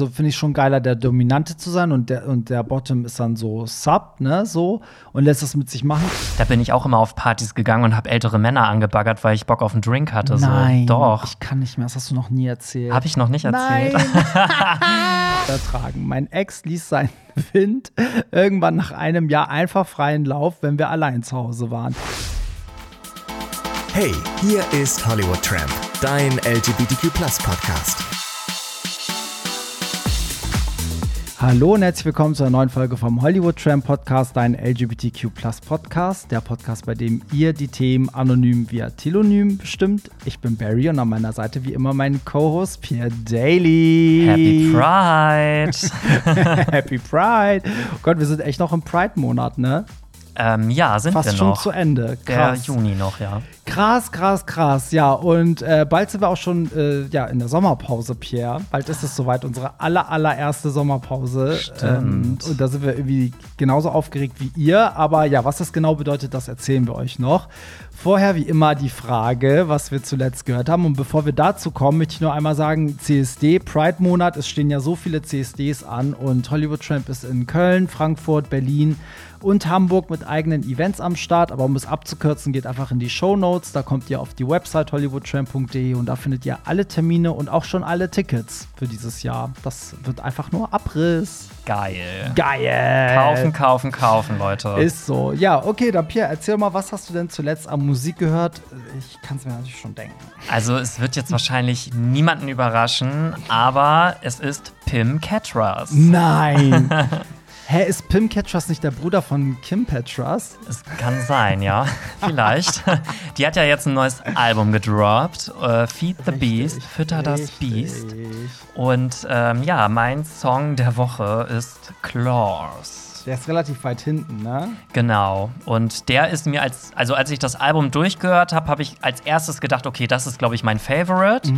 Also finde ich schon geiler, der Dominante zu sein und der, und der Bottom ist dann so Sub, ne, so und lässt das mit sich machen. Da bin ich auch immer auf Partys gegangen und habe ältere Männer angebaggert, weil ich Bock auf einen Drink hatte. Nein, so. Doch. ich kann nicht mehr, das hast du noch nie erzählt. Habe ich noch nicht erzählt. Ertragen. Mein Ex ließ seinen Wind irgendwann nach einem Jahr einfach freien Lauf, wenn wir allein zu Hause waren. Hey, hier ist Hollywood Tramp, dein LGBTQ Podcast. Hallo und herzlich willkommen zu einer neuen Folge vom Hollywood Tram Podcast, dein LGBTQ Podcast, der Podcast, bei dem ihr die Themen anonym via Telonym bestimmt. Ich bin Barry und an meiner Seite wie immer mein Co-Host Pierre Daly. Happy Pride. Happy Pride. Oh Gott, wir sind echt noch im Pride-Monat, ne? Ähm, ja, sind Fast wir schon noch. zu Ende. Der Krass. Juni noch, ja. Krass, krass, krass. Ja, und äh, bald sind wir auch schon äh, ja, in der Sommerpause, Pierre. Bald ist es soweit, unsere aller, allererste Sommerpause. Ähm, Stimmt. und da sind wir irgendwie genauso aufgeregt wie ihr. Aber ja, was das genau bedeutet, das erzählen wir euch noch. Vorher wie immer die Frage, was wir zuletzt gehört haben. Und bevor wir dazu kommen, möchte ich nur einmal sagen, CSD, Pride-Monat, es stehen ja so viele CSDs an. Und Hollywood Tramp ist in Köln, Frankfurt, Berlin und Hamburg mit eigenen Events am Start. Aber um es abzukürzen, geht einfach in die Show Notes. Da kommt ihr auf die Website hollywoodtramp.de und da findet ihr alle Termine und auch schon alle Tickets für dieses Jahr. Das wird einfach nur Abriss. Geil. Geil. Kaufen, kaufen, kaufen, Leute. Ist so. Ja, okay, dann Pierre, erzähl mal, was hast du denn zuletzt an Musik gehört? Ich kann es mir natürlich schon denken. Also, es wird jetzt wahrscheinlich niemanden überraschen, aber es ist Pim Catras. Nein. Hä, ist Pim Catras nicht der Bruder von Kim Petras? Es kann sein, ja. Vielleicht. Die hat ja jetzt ein neues Album gedroppt. Äh, Feed the Beast, Fütter das Beast. Und ähm, ja, mein Song der Woche ist Claws. Der ist relativ weit hinten, ne? Genau. Und der ist mir als, also als ich das Album durchgehört habe, habe ich als erstes gedacht, okay, das ist, glaube ich, mein Favorite.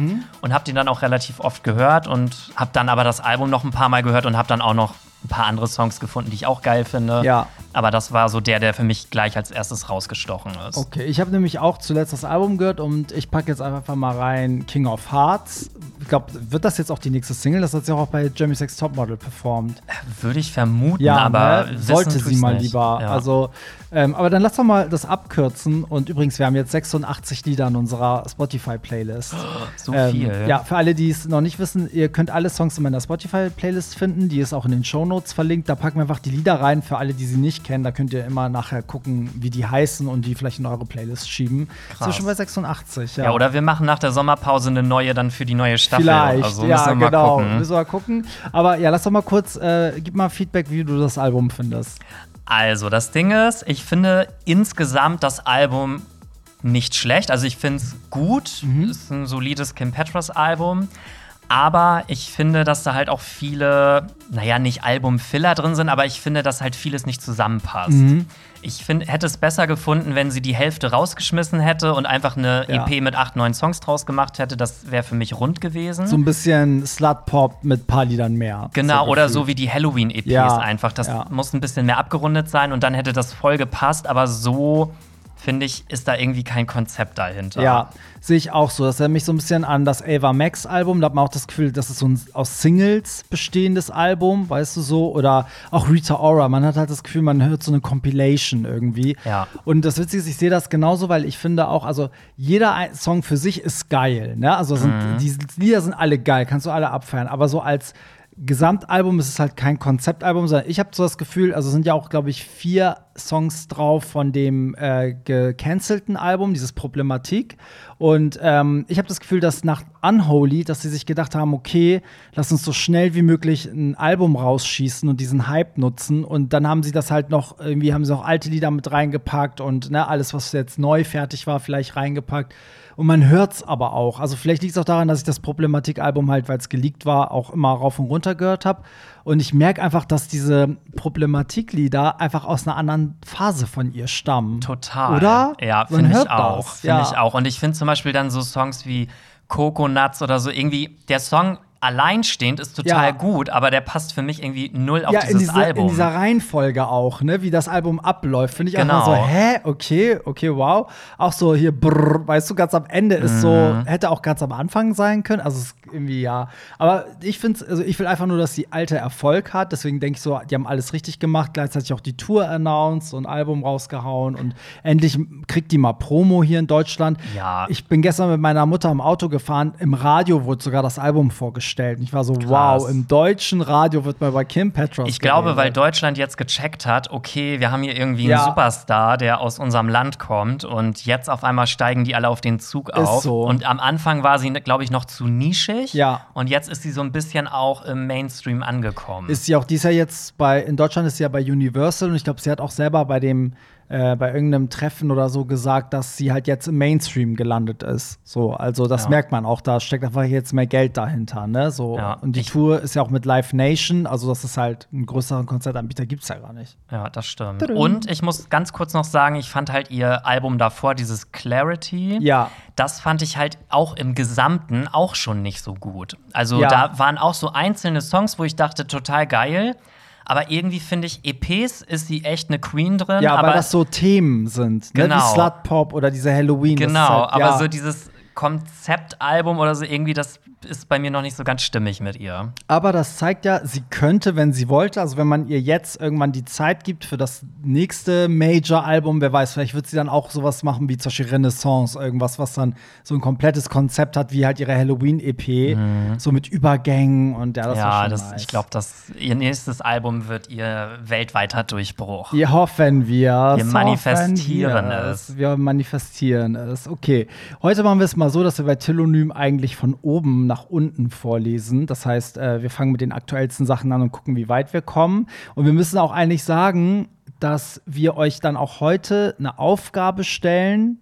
Und habe den dann auch relativ oft gehört und habe dann aber das Album noch ein paar Mal gehört und habe dann auch noch ein paar andere Songs gefunden, die ich auch geil finde. Ja. Aber das war so der, der für mich gleich als erstes rausgestochen ist. Okay, ich habe nämlich auch zuletzt das Album gehört und ich packe jetzt einfach mal rein King of Hearts. Ich glaube, wird das jetzt auch die nächste Single? Das hat sie auch bei Jeremy Sex Topmodel performt. Würde ich vermuten, Ja, aber ne? sollte sie mal nicht. lieber. Ja. Also, ähm, aber dann lass doch mal das abkürzen. Und übrigens, wir haben jetzt 86 Lieder in unserer Spotify-Playlist. so Ähm, viel. Ja, für alle, die es noch nicht wissen, ihr könnt alle Songs in meiner Spotify-Playlist finden. Die ist auch in den Shownotes verlinkt. Da packen wir einfach die Lieder rein. Für alle, die sie nicht kennen, da könnt ihr immer nachher gucken, wie die heißen und die vielleicht in eure Playlist schieben. Krass. Zwischen bei 86, ja. Ja, oder wir machen nach der Sommerpause eine neue dann für die neue Staffel. Vielleicht, also, ja, wir genau. gucken. Müssen wir mal gucken. Aber ja, lass doch mal kurz, äh, gib mal Feedback, wie du das Album findest. Also, das Ding ist, ich finde insgesamt das Album nicht schlecht. Also, ich finde es gut. Mhm. Ist ein solides Kim Petras Album. Aber ich finde, dass da halt auch viele, naja, nicht Album-Filler drin sind, aber ich finde, dass halt vieles nicht zusammenpasst. Mhm. Ich find, hätte es besser gefunden, wenn sie die Hälfte rausgeschmissen hätte und einfach eine Ja. EP mit acht, neun Songs draus gemacht hätte. Das wäre für mich rund gewesen. So ein bisschen Slut-Pop mit ein paar Liedern mehr. Genau, so oder so wie die Halloween-EPs Ja, einfach. Das ja. muss ein bisschen mehr abgerundet sein und dann hätte das voll gepasst, aber so, finde ich, ist da irgendwie kein Konzept dahinter. Ja, sehe ich auch so. Das erinnert mich so ein bisschen an das Ava Max Album. Da hat man auch das Gefühl, das ist so ein aus Singles bestehendes Album, weißt du so? Oder auch Rita Ora. Man hat halt das Gefühl, man hört so eine Compilation irgendwie. Ja. Und das Witzige ist, ich sehe das genauso, weil ich finde auch, also jeder Song für sich ist geil. Ne? Also sind, Mhm. die Lieder sind alle geil, kannst du alle abfeiern. Aber so als Gesamtalbum ist es halt kein Konzeptalbum, sondern ich habe so das Gefühl, also sind ja auch, glaube ich, vier Songs drauf von dem äh, gecancelten Album, dieses Problematik. Und ähm, ich habe das Gefühl, dass nach Unholy, dass sie sich gedacht haben, okay, lass uns so schnell wie möglich ein Album rausschießen und diesen Hype nutzen. Und dann haben sie das halt noch, irgendwie haben sie auch alte Lieder mit reingepackt und ne, alles, was jetzt neu fertig war, vielleicht reingepackt. Und man hört es aber auch. Also vielleicht liegt es auch daran, dass ich das Problematik-Album halt, weil es geleakt war, auch immer rauf und runter gehört habe. Und ich merke einfach, dass diese Problematiklieder einfach aus einer anderen Phase von ihr stammen. Total. Oder? Ja, finde ich auch. Finde Ja. ich auch. Und ich finde zum Beispiel dann so Songs wie Coconuts oder so irgendwie, der Song alleinstehend ist total Ja. gut, aber der passt für mich irgendwie null auf ja, dieses in, diese, Album. in dieser Reihenfolge auch, ne, wie das Album abläuft, finde ich Genau. einfach so, hä, okay, okay, wow. Auch so hier, brrr, weißt du, ganz am Ende ist so, Mhm. hätte auch ganz am Anfang sein können. Also es irgendwie ja. Aber ich finde also ich will einfach nur, dass die alte Erfolg hat. Deswegen denke ich so, die haben alles richtig gemacht, gleichzeitig auch die Tour announced und Album rausgehauen und endlich kriegt die mal Promo hier in Deutschland. Ja. Ich bin gestern mit meiner Mutter im Auto gefahren, im Radio wurde sogar das Album vorgestellt. Und ich war so, wow, im deutschen Radio wird mal bei Kim Petras Ich glaube, weil geredet. Deutschland jetzt gecheckt hat, okay, wir haben hier irgendwie Ja. einen Superstar, der aus unserem Land kommt und jetzt auf einmal steigen die alle auf den Zug auf. so. Und am Anfang war sie, glaube ich, noch zu nischig. Ja. Und jetzt ist sie so ein bisschen auch im Mainstream angekommen. ist sie auch, die ist ja jetzt bei, in Deutschland ist sie ja bei Universal und ich glaube, sie hat auch selber bei dem, äh, bei irgendeinem Treffen oder so gesagt, dass sie halt jetzt im Mainstream gelandet ist. So, also das Ja. merkt man auch, da steckt einfach jetzt mehr Geld dahinter, ne? So. Ja, und die ich- Tour ist ja auch mit Live Nation, also das ist halt einen größeren Konzertanbieter gibt's ja gar nicht. Ja, das stimmt. Und ich muss ganz kurz noch sagen, ich fand halt ihr Album davor, dieses Clarity, Ja. das fand ich halt auch im Gesamten auch schon nicht so gut. Also Ja. da waren auch so einzelne Songs, wo ich dachte, total geil. Aber irgendwie finde ich, EPs ist sie echt eine Queen drin. Ja, aber weil das so Themen sind, ne? Genau. Wie Slut Pop oder diese Halloween. Genau, halt, aber ja. so dieses Konzeptalbum oder so irgendwie, das ist bei mir noch nicht so ganz stimmig mit ihr. Aber das zeigt ja, sie könnte, wenn sie wollte, also wenn man ihr jetzt irgendwann die Zeit gibt für das nächste Major-Album, wer weiß, vielleicht wird sie dann auch sowas machen wie zum Beispiel Renaissance, irgendwas, was dann so ein komplettes Konzept hat, wie halt ihre Halloween-EP, so mit Übergängen und ja, das Mhm. ja, schon das, nice. ich glaube, ihr nächstes Album wird ihr weltweiter Durchbruch. Wir hoffen wir. Wir manifestieren es. Wir manifestieren es. Okay. Heute machen wir es mal so, dass wir bei Telonym eigentlich von oben nach unten vorlesen. Das heißt, äh, wir fangen mit den aktuellsten Sachen an und gucken, wie weit wir kommen. Und wir müssen auch eigentlich sagen, dass wir euch dann auch heute eine Aufgabe stellen,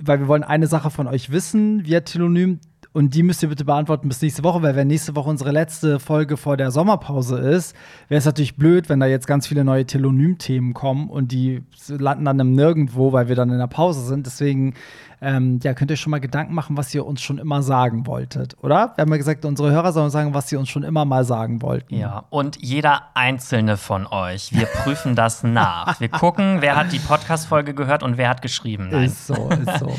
weil wir wollen eine Sache von euch wissen via Telonym. Und die müsst ihr bitte beantworten bis nächste Woche, weil wenn nächste Woche unsere letzte Folge vor der Sommerpause ist, wäre es natürlich blöd, wenn da jetzt ganz viele neue Telonym-Themen kommen und die landen dann im Nirgendwo, weil wir dann in der Pause sind. Deswegen ähm, ja, könnt ihr schon mal Gedanken machen, was ihr uns schon immer sagen wolltet, oder? Wir haben ja gesagt, unsere Hörer sollen sagen, was sie uns schon immer mal sagen wollten. Ja, und jeder einzelne von euch, wir prüfen das nach. Wir gucken, wer hat die Podcast-Folge gehört und wer hat geschrieben. Nein. Ist so, ist so.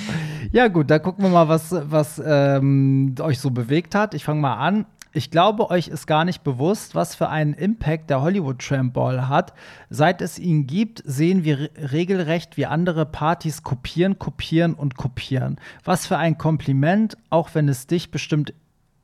ja, gut, da gucken wir mal, was, was ähm, euch so bewegt hat. Ich fange mal an. Ich glaube, euch ist gar nicht bewusst, was für einen Impact der Hollywood Tramp Ball hat. Seit es ihn gibt, sehen wir re regelrecht, wie andere Partys kopieren, kopieren und kopieren. Was für ein Kompliment, auch wenn es dich bestimmt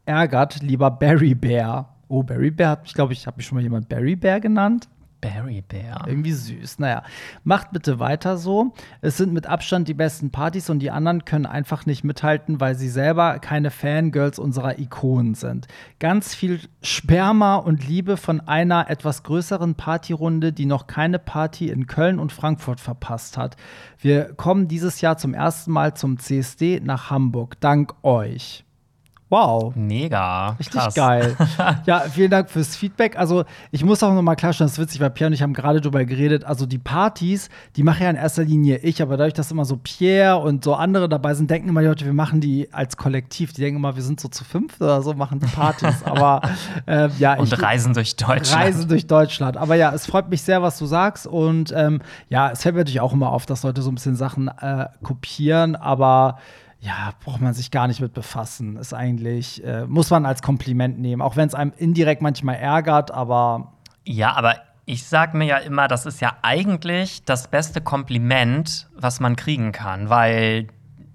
ärgert, lieber Barry Bear. Oh, Barry Bear mich, glaube ich, habe ich schon mal jemand Barry Bear genannt? Barry Bear. Irgendwie süß. Naja, macht bitte weiter so. Es sind mit Abstand die besten Partys und die anderen können einfach nicht mithalten, weil sie selber keine Fangirls unserer Ikonen sind. Ganz viel Sperma und Liebe von einer etwas größeren Partyrunde, die noch keine Party in Köln und Frankfurt verpasst hat. Wir kommen dieses Jahr zum ersten Mal zum CSD nach Hamburg. Dank euch. Wow. Mega. Richtig Krass. geil. ja, vielen Dank fürs Feedback. Also, ich muss auch noch mal klarstellen, das ist witzig, weil Pierre und ich haben gerade drüber geredet. Also, die Partys, die mache ja in erster Linie ich, aber dadurch, dass immer so Pierre und so andere dabei sind, denken immer die Leute, wir machen die als Kollektiv. Die denken immer, wir sind so zu fünf oder so, machen die Partys. aber äh, ja, Und ich, reisen durch Deutschland. Reisen durch Deutschland. Aber ja, es freut mich sehr, was du sagst. Und ähm, ja, es fällt mir natürlich auch immer auf, dass Leute so ein bisschen Sachen äh, kopieren, aber ja, braucht man sich gar nicht mit befassen. Ist eigentlich, äh, muss man als Kompliment nehmen, auch wenn es einem indirekt manchmal ärgert, aber Ja, aber ich sag mir ja immer, das ist ja eigentlich das beste Kompliment, was man kriegen kann, weil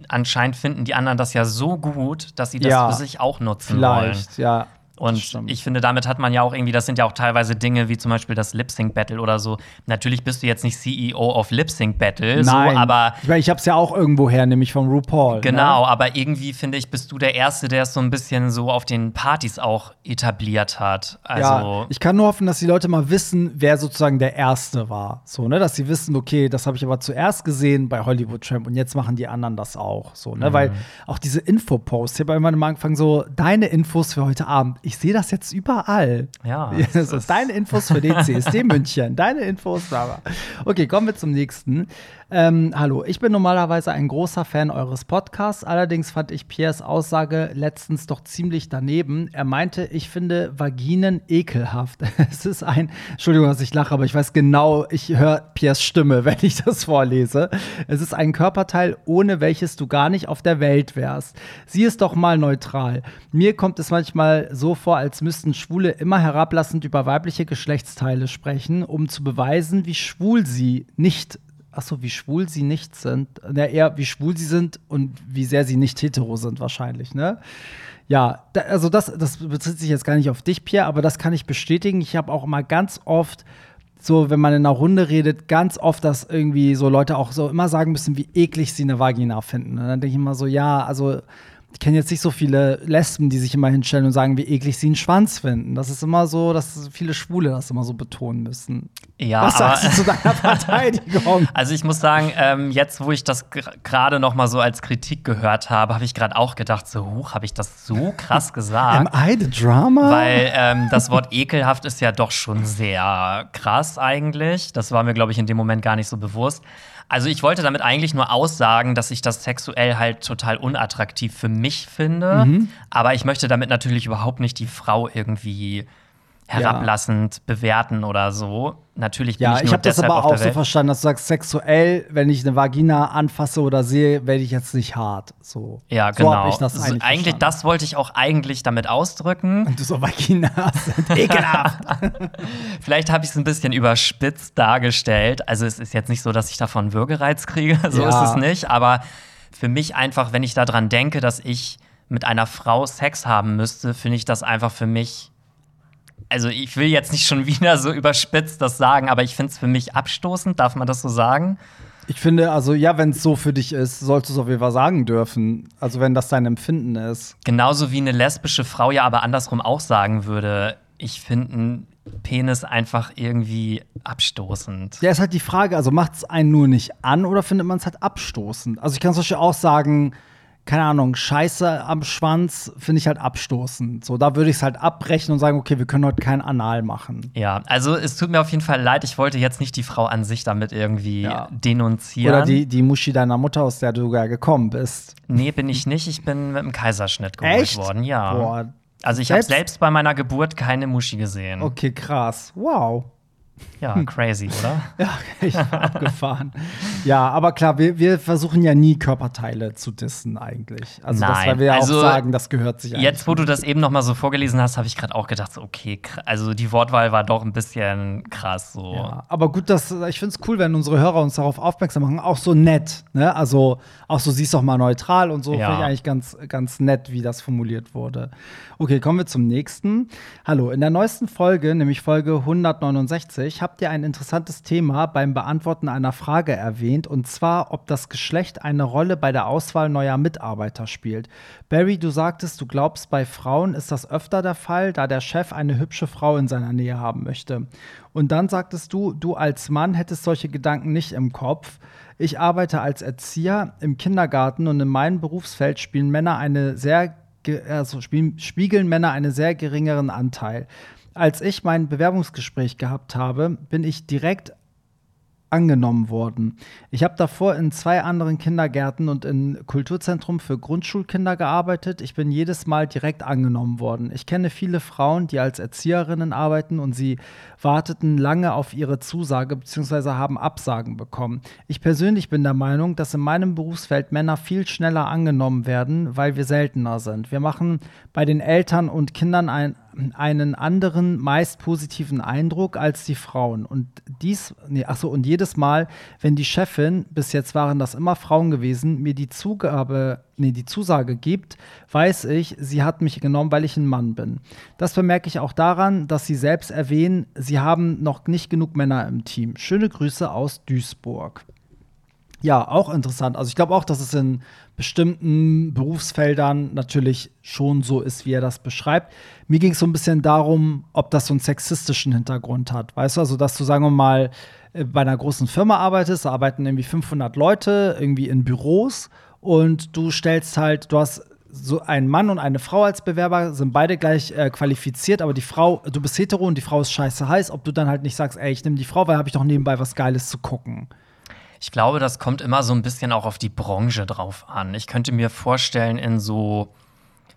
anscheinend finden die anderen das ja so gut, dass sie das Ja, für sich auch nutzen wollen. vielleicht, ja. Und ich finde, damit hat man ja auch irgendwie, das sind ja auch teilweise Dinge wie zum Beispiel das Lip Sync Battle oder so. Natürlich bist du jetzt nicht CEO of Lip Sync Battle, so, aber ich, meine, ich habe es ja auch irgendwo her, nämlich von RuPaul. Genau, Ne? aber irgendwie finde ich, bist du der Erste, der es so ein bisschen so auf den Partys auch etabliert hat. Also, ja, ich kann nur hoffen, dass die Leute mal wissen, wer sozusagen der Erste war. So, ne? Dass sie wissen, okay, das habe ich aber zuerst gesehen bei Hollywood Tramp und jetzt machen die anderen das auch. So, ne? Weil auch diese Infoposts, ich habe immer am Anfang so, deine Infos für heute Abend. Ich sehe das jetzt überall. Ja, so, ist- deine Infos für den CSD München, deine Infos, bla. Okay, kommen wir zum nächsten. Ähm, hallo, ich bin normalerweise ein großer Fan eures Podcasts. Allerdings fand ich Piers Aussage letztens doch ziemlich daneben. Er meinte, ich finde Vaginen ekelhaft. Es ist ein, Entschuldigung, dass ich lache, aber ich weiß genau, ich höre Piers Stimme, wenn ich das vorlese. Es ist ein Körperteil, ohne welches du gar nicht auf der Welt wärst. Sieh es doch mal neutral. Mir kommt es manchmal so vor, als müssten Schwule immer herablassend über weibliche Geschlechtsteile sprechen, um zu beweisen, wie schwul sie nicht Ach so, wie schwul sie nicht sind. Na, eher wie schwul sie sind und wie sehr sie nicht hetero sind, wahrscheinlich, ne? Ja, da, also das, das bezieht sich jetzt gar nicht auf dich, Pierre, aber das kann ich bestätigen. Ich habe auch immer ganz oft, so wenn man in einer Runde redet, ganz oft, dass irgendwie so Leute auch so immer sagen müssen, wie eklig sie eine Vagina finden. Und dann denke ich immer so, ja, also ich kenne jetzt nicht so viele Lesben, die sich immer hinstellen und sagen, wie eklig sie einen Schwanz finden. Das ist immer so, dass viele Schwule das immer so betonen müssen. ja, Was sagst du zu deiner Verteidigung? Also ich muss sagen, ähm, jetzt wo ich das gerade noch mal so als Kritik gehört habe, habe ich gerade auch gedacht, so huch, habe ich das so krass Am gesagt? I the Drama? Weil ähm, das Wort ekelhaft ist ja doch schon sehr krass eigentlich. Das war mir, glaube ich, in dem Moment gar nicht so bewusst. Also ich wollte damit eigentlich nur aussagen, dass ich das sexuell halt total unattraktiv für mich finde. Mhm. Aber ich möchte damit natürlich überhaupt nicht die Frau irgendwie herablassend bewerten oder so. Natürlich bin ja, ich ich habe das aber auch so verstanden, dass du sagst, sexuell, wenn ich eine Vagina anfasse oder sehe, werde ich jetzt nicht hart. So. Ja, So genau. ich das So, eigentlich, eigentlich verstanden. das wollte ich auch eigentlich damit ausdrücken. Und du so Vaginas sind ekelhaft. Vielleicht habe ich es ein bisschen überspitzt dargestellt. Also es ist jetzt nicht so, dass ich davon Würgereiz kriege, so Ja. ist es nicht. Aber für mich einfach, wenn ich daran denke, dass ich mit einer Frau Sex haben müsste, finde ich das einfach für mich. Also ich will jetzt nicht schon wieder so überspitzt das sagen, aber ich finde es für mich abstoßend, darf man das so sagen? ich finde, also ja, wenn es so für dich ist, solltest du es auf jeden Fall sagen dürfen. Also wenn das dein Empfinden ist. Genauso wie eine lesbische Frau ja aber andersrum auch sagen würde, ich finde einen Penis einfach irgendwie abstoßend. Ja, ist halt die Frage, also macht es einen nur nicht an oder findet man es halt abstoßend? Also ich kann zum Beispiel auch sagen, keine Ahnung, Scheiße am Schwanz finde ich halt abstoßend. So, da würde ich es halt abbrechen und sagen, okay, wir können heute kein Anal machen. Ja, also es tut mir auf jeden Fall leid, ich wollte jetzt nicht die Frau an sich damit irgendwie Ja. denunzieren. Oder die, die Muschi deiner Mutter, aus der du ja gekommen bist. Nee, bin ich nicht. Ich bin mit einem Kaiserschnitt geholt Echt? worden, ja. Boah. also ich habe Selbst- selbst bei meiner Geburt keine Muschi gesehen. Okay, krass. Wow. Ja, crazy, oder? Ja, echt abgefahren. Ja, aber klar, wir, wir versuchen ja nie Körperteile zu dissen eigentlich. Also das, Nein, weil wir ja also auch sagen, das gehört sich. Jetzt, wo du das eben noch mal so vorgelesen hast, habe ich gerade auch gedacht, so, okay, also die Wortwahl war doch ein bisschen krass so. Ja, aber gut, dass, ich finde es cool, wenn unsere Hörer uns darauf aufmerksam machen. Auch so nett, ne? Also auch so siehst doch mal neutral und so Ja. finde ich eigentlich ganz, ganz nett, wie das formuliert wurde. Okay, kommen wir zum nächsten. Hallo, in der neuesten Folge, nämlich Folge 169, habt ihr ein interessantes Thema beim Beantworten einer Frage erwähnt, und zwar, ob das Geschlecht eine Rolle bei der Auswahl neuer Mitarbeiter spielt. Barry, du sagtest, du glaubst, bei Frauen ist das öfter der Fall, da der Chef eine hübsche Frau in seiner Nähe haben möchte. Und dann sagtest du, du als Mann hättest solche Gedanken nicht im Kopf. Ich arbeite als Erzieher im Kindergarten und in meinem Berufsfeld spielen Männer eine sehr also spiegeln Männer einen sehr geringeren Anteil. Als ich mein Bewerbungsgespräch gehabt habe, bin ich direkt angenommen worden. Ich habe davor in zwei anderen Kindergärten und im Kulturzentrum für Grundschulkinder gearbeitet. Ich bin jedes Mal direkt angenommen worden. Ich kenne viele Frauen, die als Erzieherinnen arbeiten und sie warteten lange auf ihre Zusage bzw. haben Absagen bekommen. Ich persönlich bin der Meinung, dass in meinem Berufsfeld Männer viel schneller angenommen werden, weil wir seltener sind. Wir machen bei den Eltern und Kindern ein einen anderen, meist positiven Eindruck als die Frauen. Und dies, nee, ach so, und jedes Mal, wenn die Chefin, bis jetzt waren das immer Frauen gewesen, mir die Zugabe, nee, die Zusage gibt, weiß ich, sie hat mich genommen, weil ich ein Mann bin. Das bemerke ich auch daran, dass sie selbst erwähnen, sie haben noch nicht genug Männer im Team. Schöne Grüße aus Duisburg. Ja, auch interessant. Also ich glaube auch, dass es in bestimmten Berufsfeldern natürlich schon so ist, wie er das beschreibt. Mir ging es so ein bisschen darum, ob das so einen sexistischen Hintergrund hat. Weißt du, also dass du, sagen wir mal, äh, bei einer großen Firma arbeitest, da arbeiten irgendwie 500 Leute irgendwie in Büros und du stellst halt, du hast so einen Mann und eine Frau als Bewerber, sind beide gleich äh, qualifiziert, aber die Frau, du bist hetero und die Frau ist scheiße heiß, ob du dann halt nicht sagst, ey, ich nehme die Frau, weil habe ich doch nebenbei was Geiles zu gucken. Ich glaube, das kommt immer so ein bisschen auch auf die Branche drauf an. Ich könnte mir vorstellen, in so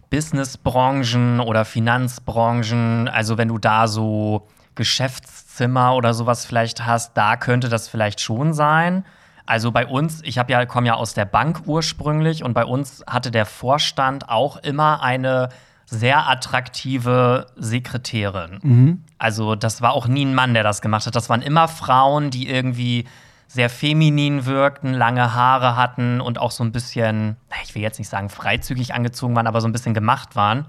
Businessbranchen oder Finanzbranchen, also wenn du da so Geschäftszimmer oder sowas vielleicht hast, da könnte das vielleicht schon sein. Also bei uns, ich ja, komme ja aus der Bank ursprünglich und bei uns hatte der Vorstand auch immer eine sehr attraktive Sekretärin. Mhm. Also das war auch nie ein Mann, der das gemacht hat. Das waren immer Frauen, die irgendwie sehr feminin wirkten, lange Haare hatten und auch so ein bisschen, ich will jetzt nicht sagen freizügig angezogen waren, aber so ein bisschen gemacht waren.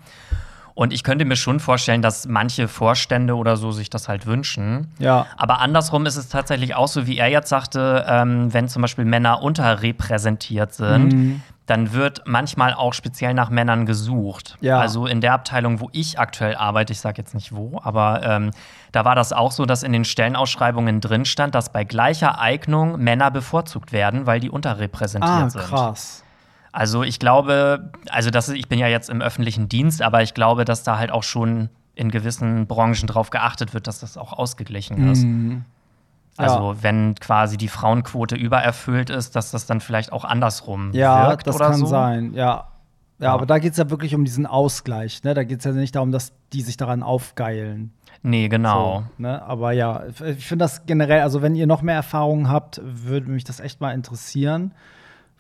Und ich könnte mir schon vorstellen, dass manche Vorstände oder so sich das halt wünschen. Ja. Aber andersrum ist es tatsächlich auch so, wie er jetzt sagte, ähm, wenn zum Beispiel Männer unterrepräsentiert sind, mhm dann wird manchmal auch speziell nach Männern gesucht. Ja. Also in der Abteilung, wo ich aktuell arbeite, ich sage jetzt nicht wo, aber ähm, da war das auch so, dass in den Stellenausschreibungen drin stand, dass bei gleicher Eignung Männer bevorzugt werden, weil die unterrepräsentiert ah, sind. Krass. Also ich glaube, also das, ich bin ja jetzt im öffentlichen Dienst, aber ich glaube, dass da halt auch schon in gewissen Branchen drauf geachtet wird, dass das auch ausgeglichen ist. Mhm. Also ja. wenn quasi die Frauenquote übererfüllt ist, dass das dann vielleicht auch andersrum ja, wirkt das oder kann so. sein, ja. Ja, ja. aber da geht es ja wirklich um diesen Ausgleich. Ne? Da geht es ja nicht darum, dass die sich daran aufgeilen. Nee, genau. So, ne? Aber ja, ich finde das generell, also wenn ihr noch mehr Erfahrungen habt, würde mich das echt mal interessieren,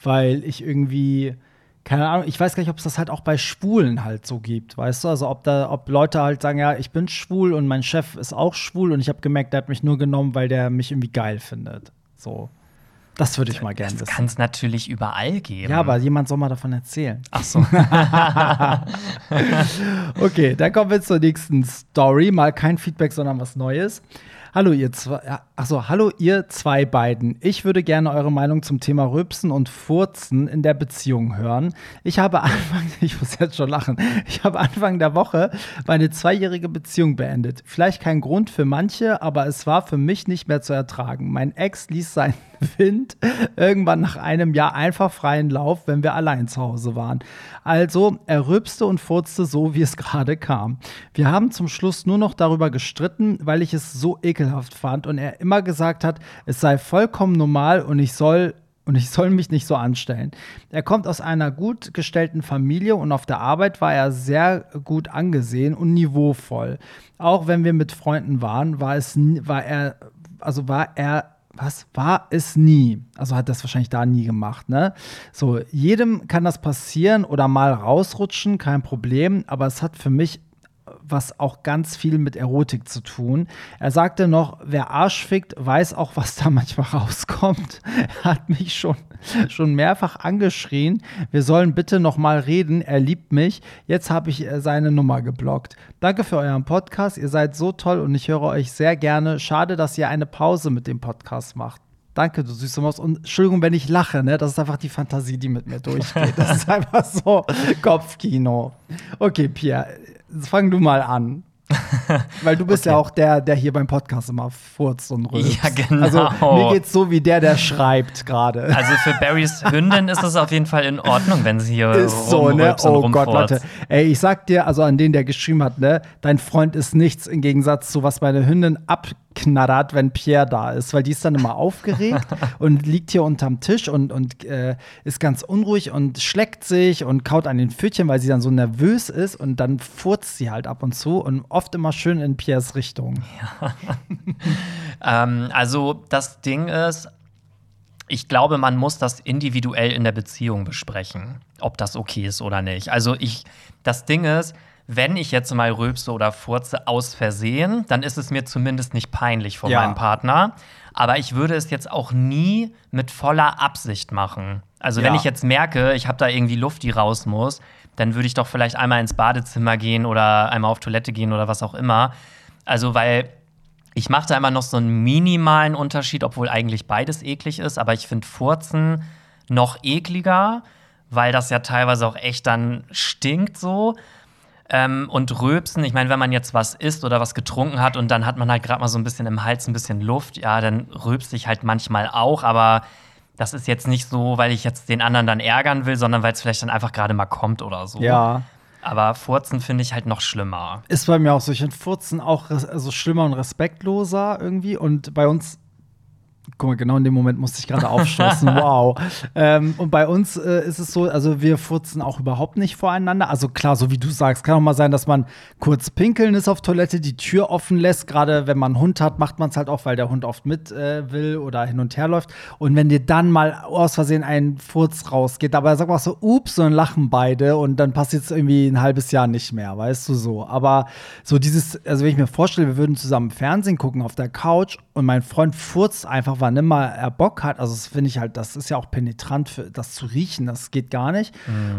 weil ich irgendwie keine Ahnung, ich weiß gar nicht, ob es das halt auch bei Schwulen halt so gibt, weißt du? Also ob da, ob Leute halt sagen, ja, ich bin schwul und mein Chef ist auch schwul und ich habe gemerkt, der hat mich nur genommen, weil der mich irgendwie geil findet. So. Das würde ich mal gerne wissen. Das kann es natürlich überall geben. Ja, aber jemand soll mal davon erzählen. Ach so. okay, dann kommen wir zur nächsten Story. Mal kein Feedback, sondern was Neues. Hallo ihr zwei, achso, hallo ihr zwei beiden. Ich würde gerne eure Meinung zum Thema Rübsen und Furzen in der Beziehung hören. Ich habe Anfang, ich muss jetzt schon lachen, ich habe Anfang der Woche meine zweijährige Beziehung beendet. Vielleicht kein Grund für manche, aber es war für mich nicht mehr zu ertragen. Mein Ex ließ seinen Wind irgendwann nach einem Jahr einfach freien Lauf, wenn wir allein zu Hause waren. Also, er rülpste und furzte so, wie es gerade kam. Wir haben zum Schluss nur noch darüber gestritten, weil ich es so ekelhaft fand und er immer gesagt hat, es sei vollkommen normal und ich soll und ich soll mich nicht so anstellen. Er kommt aus einer gut gestellten Familie und auf der Arbeit war er sehr gut angesehen und niveauvoll. Auch wenn wir mit Freunden waren, war es war er also war er was war es nie? Also hat das wahrscheinlich da nie gemacht, ne? So, jedem kann das passieren oder mal rausrutschen, kein Problem, aber es hat für mich was auch ganz viel mit Erotik zu tun. Er sagte noch, wer Arsch fickt, weiß auch, was da manchmal rauskommt. Er hat mich schon, schon mehrfach angeschrien, wir sollen bitte noch mal reden, er liebt mich. Jetzt habe ich äh, seine Nummer geblockt. Danke für euren Podcast, ihr seid so toll und ich höre euch sehr gerne. Schade, dass ihr eine Pause mit dem Podcast macht. Danke, du süße Maus. Und Entschuldigung, wenn ich lache, ne? Das ist einfach die Fantasie, die mit mir durchgeht. Das ist einfach so Kopfkino. Okay, Pierre, fang du mal an. Weil du bist okay. ja auch der, der hier beim Podcast immer furzt und rülpst. Ja, genau. Also mir geht's so wie der, der schreibt gerade. Also für Barrys Hündin ist es auf jeden Fall in Ordnung, wenn sie hier ist so, ne? Oh Gott, Leute. Ey, ich sag dir, also an den, der geschrieben hat, ne, dein Freund ist nichts im Gegensatz zu was meine Hündin abknattert, wenn Pierre da ist, weil die ist dann immer aufgeregt und liegt hier unterm Tisch und, und äh, ist ganz unruhig und schleckt sich und kaut an den Pfötchen, weil sie dann so nervös ist und dann furzt sie halt ab und zu und oft immer schön in Pierres Richtung. Ja. ähm, also das Ding ist, ich glaube, man muss das individuell in der Beziehung besprechen, ob das okay ist oder nicht. Also ich, das Ding ist, wenn ich jetzt mal rülpse oder furze aus Versehen, dann ist es mir zumindest nicht peinlich vor Ja. meinem Partner. Aber ich würde es jetzt auch nie mit voller Absicht machen. Also wenn Ja. ich jetzt merke, ich habe da irgendwie Luft, die raus muss, dann würde ich doch vielleicht einmal ins Badezimmer gehen oder einmal auf Toilette gehen oder was auch immer. Also weil ich mache da immer noch so einen minimalen Unterschied, obwohl eigentlich beides eklig ist. Aber ich finde Furzen noch ekliger, weil das ja teilweise auch echt dann stinkt so. Ähm, und Rülpsen, ich meine, wenn man jetzt was isst oder was getrunken hat und dann hat man halt gerade mal so ein bisschen im Hals ein bisschen Luft, ja, dann rülpst ich halt manchmal auch, aber das ist jetzt nicht so, weil ich jetzt den anderen dann ärgern will, sondern weil es vielleicht dann einfach gerade mal kommt oder so. Ja. Aber Furzen finde ich halt noch schlimmer. Ist bei mir auch so. Ich finde Furzen auch res- also schlimmer und respektloser irgendwie. Und bei uns, guck mal, genau in dem Moment musste ich gerade aufstoßen. wow. Ähm, und bei uns äh, ist es so, also wir furzen auch überhaupt nicht voreinander. Also klar, so wie du sagst, kann auch mal sein, dass man kurz pinkeln ist auf Toilette, die Tür offen lässt. Gerade wenn man einen Hund hat, macht man es halt auch, weil der Hund oft mit äh, will oder hin und her läuft. Und wenn dir dann mal aus Versehen ein Furz rausgeht, aber sag mal so, ups, und dann lachen beide und dann passiert es irgendwie ein halbes Jahr nicht mehr, weißt du so. Aber so dieses, also wenn ich mir vorstelle, wir würden zusammen Fernsehen gucken auf der Couch und mein Freund furzt einfach, wann immer er Bock hat. Also das finde ich halt, das ist ja auch penetrant, für das zu riechen, das geht gar nicht.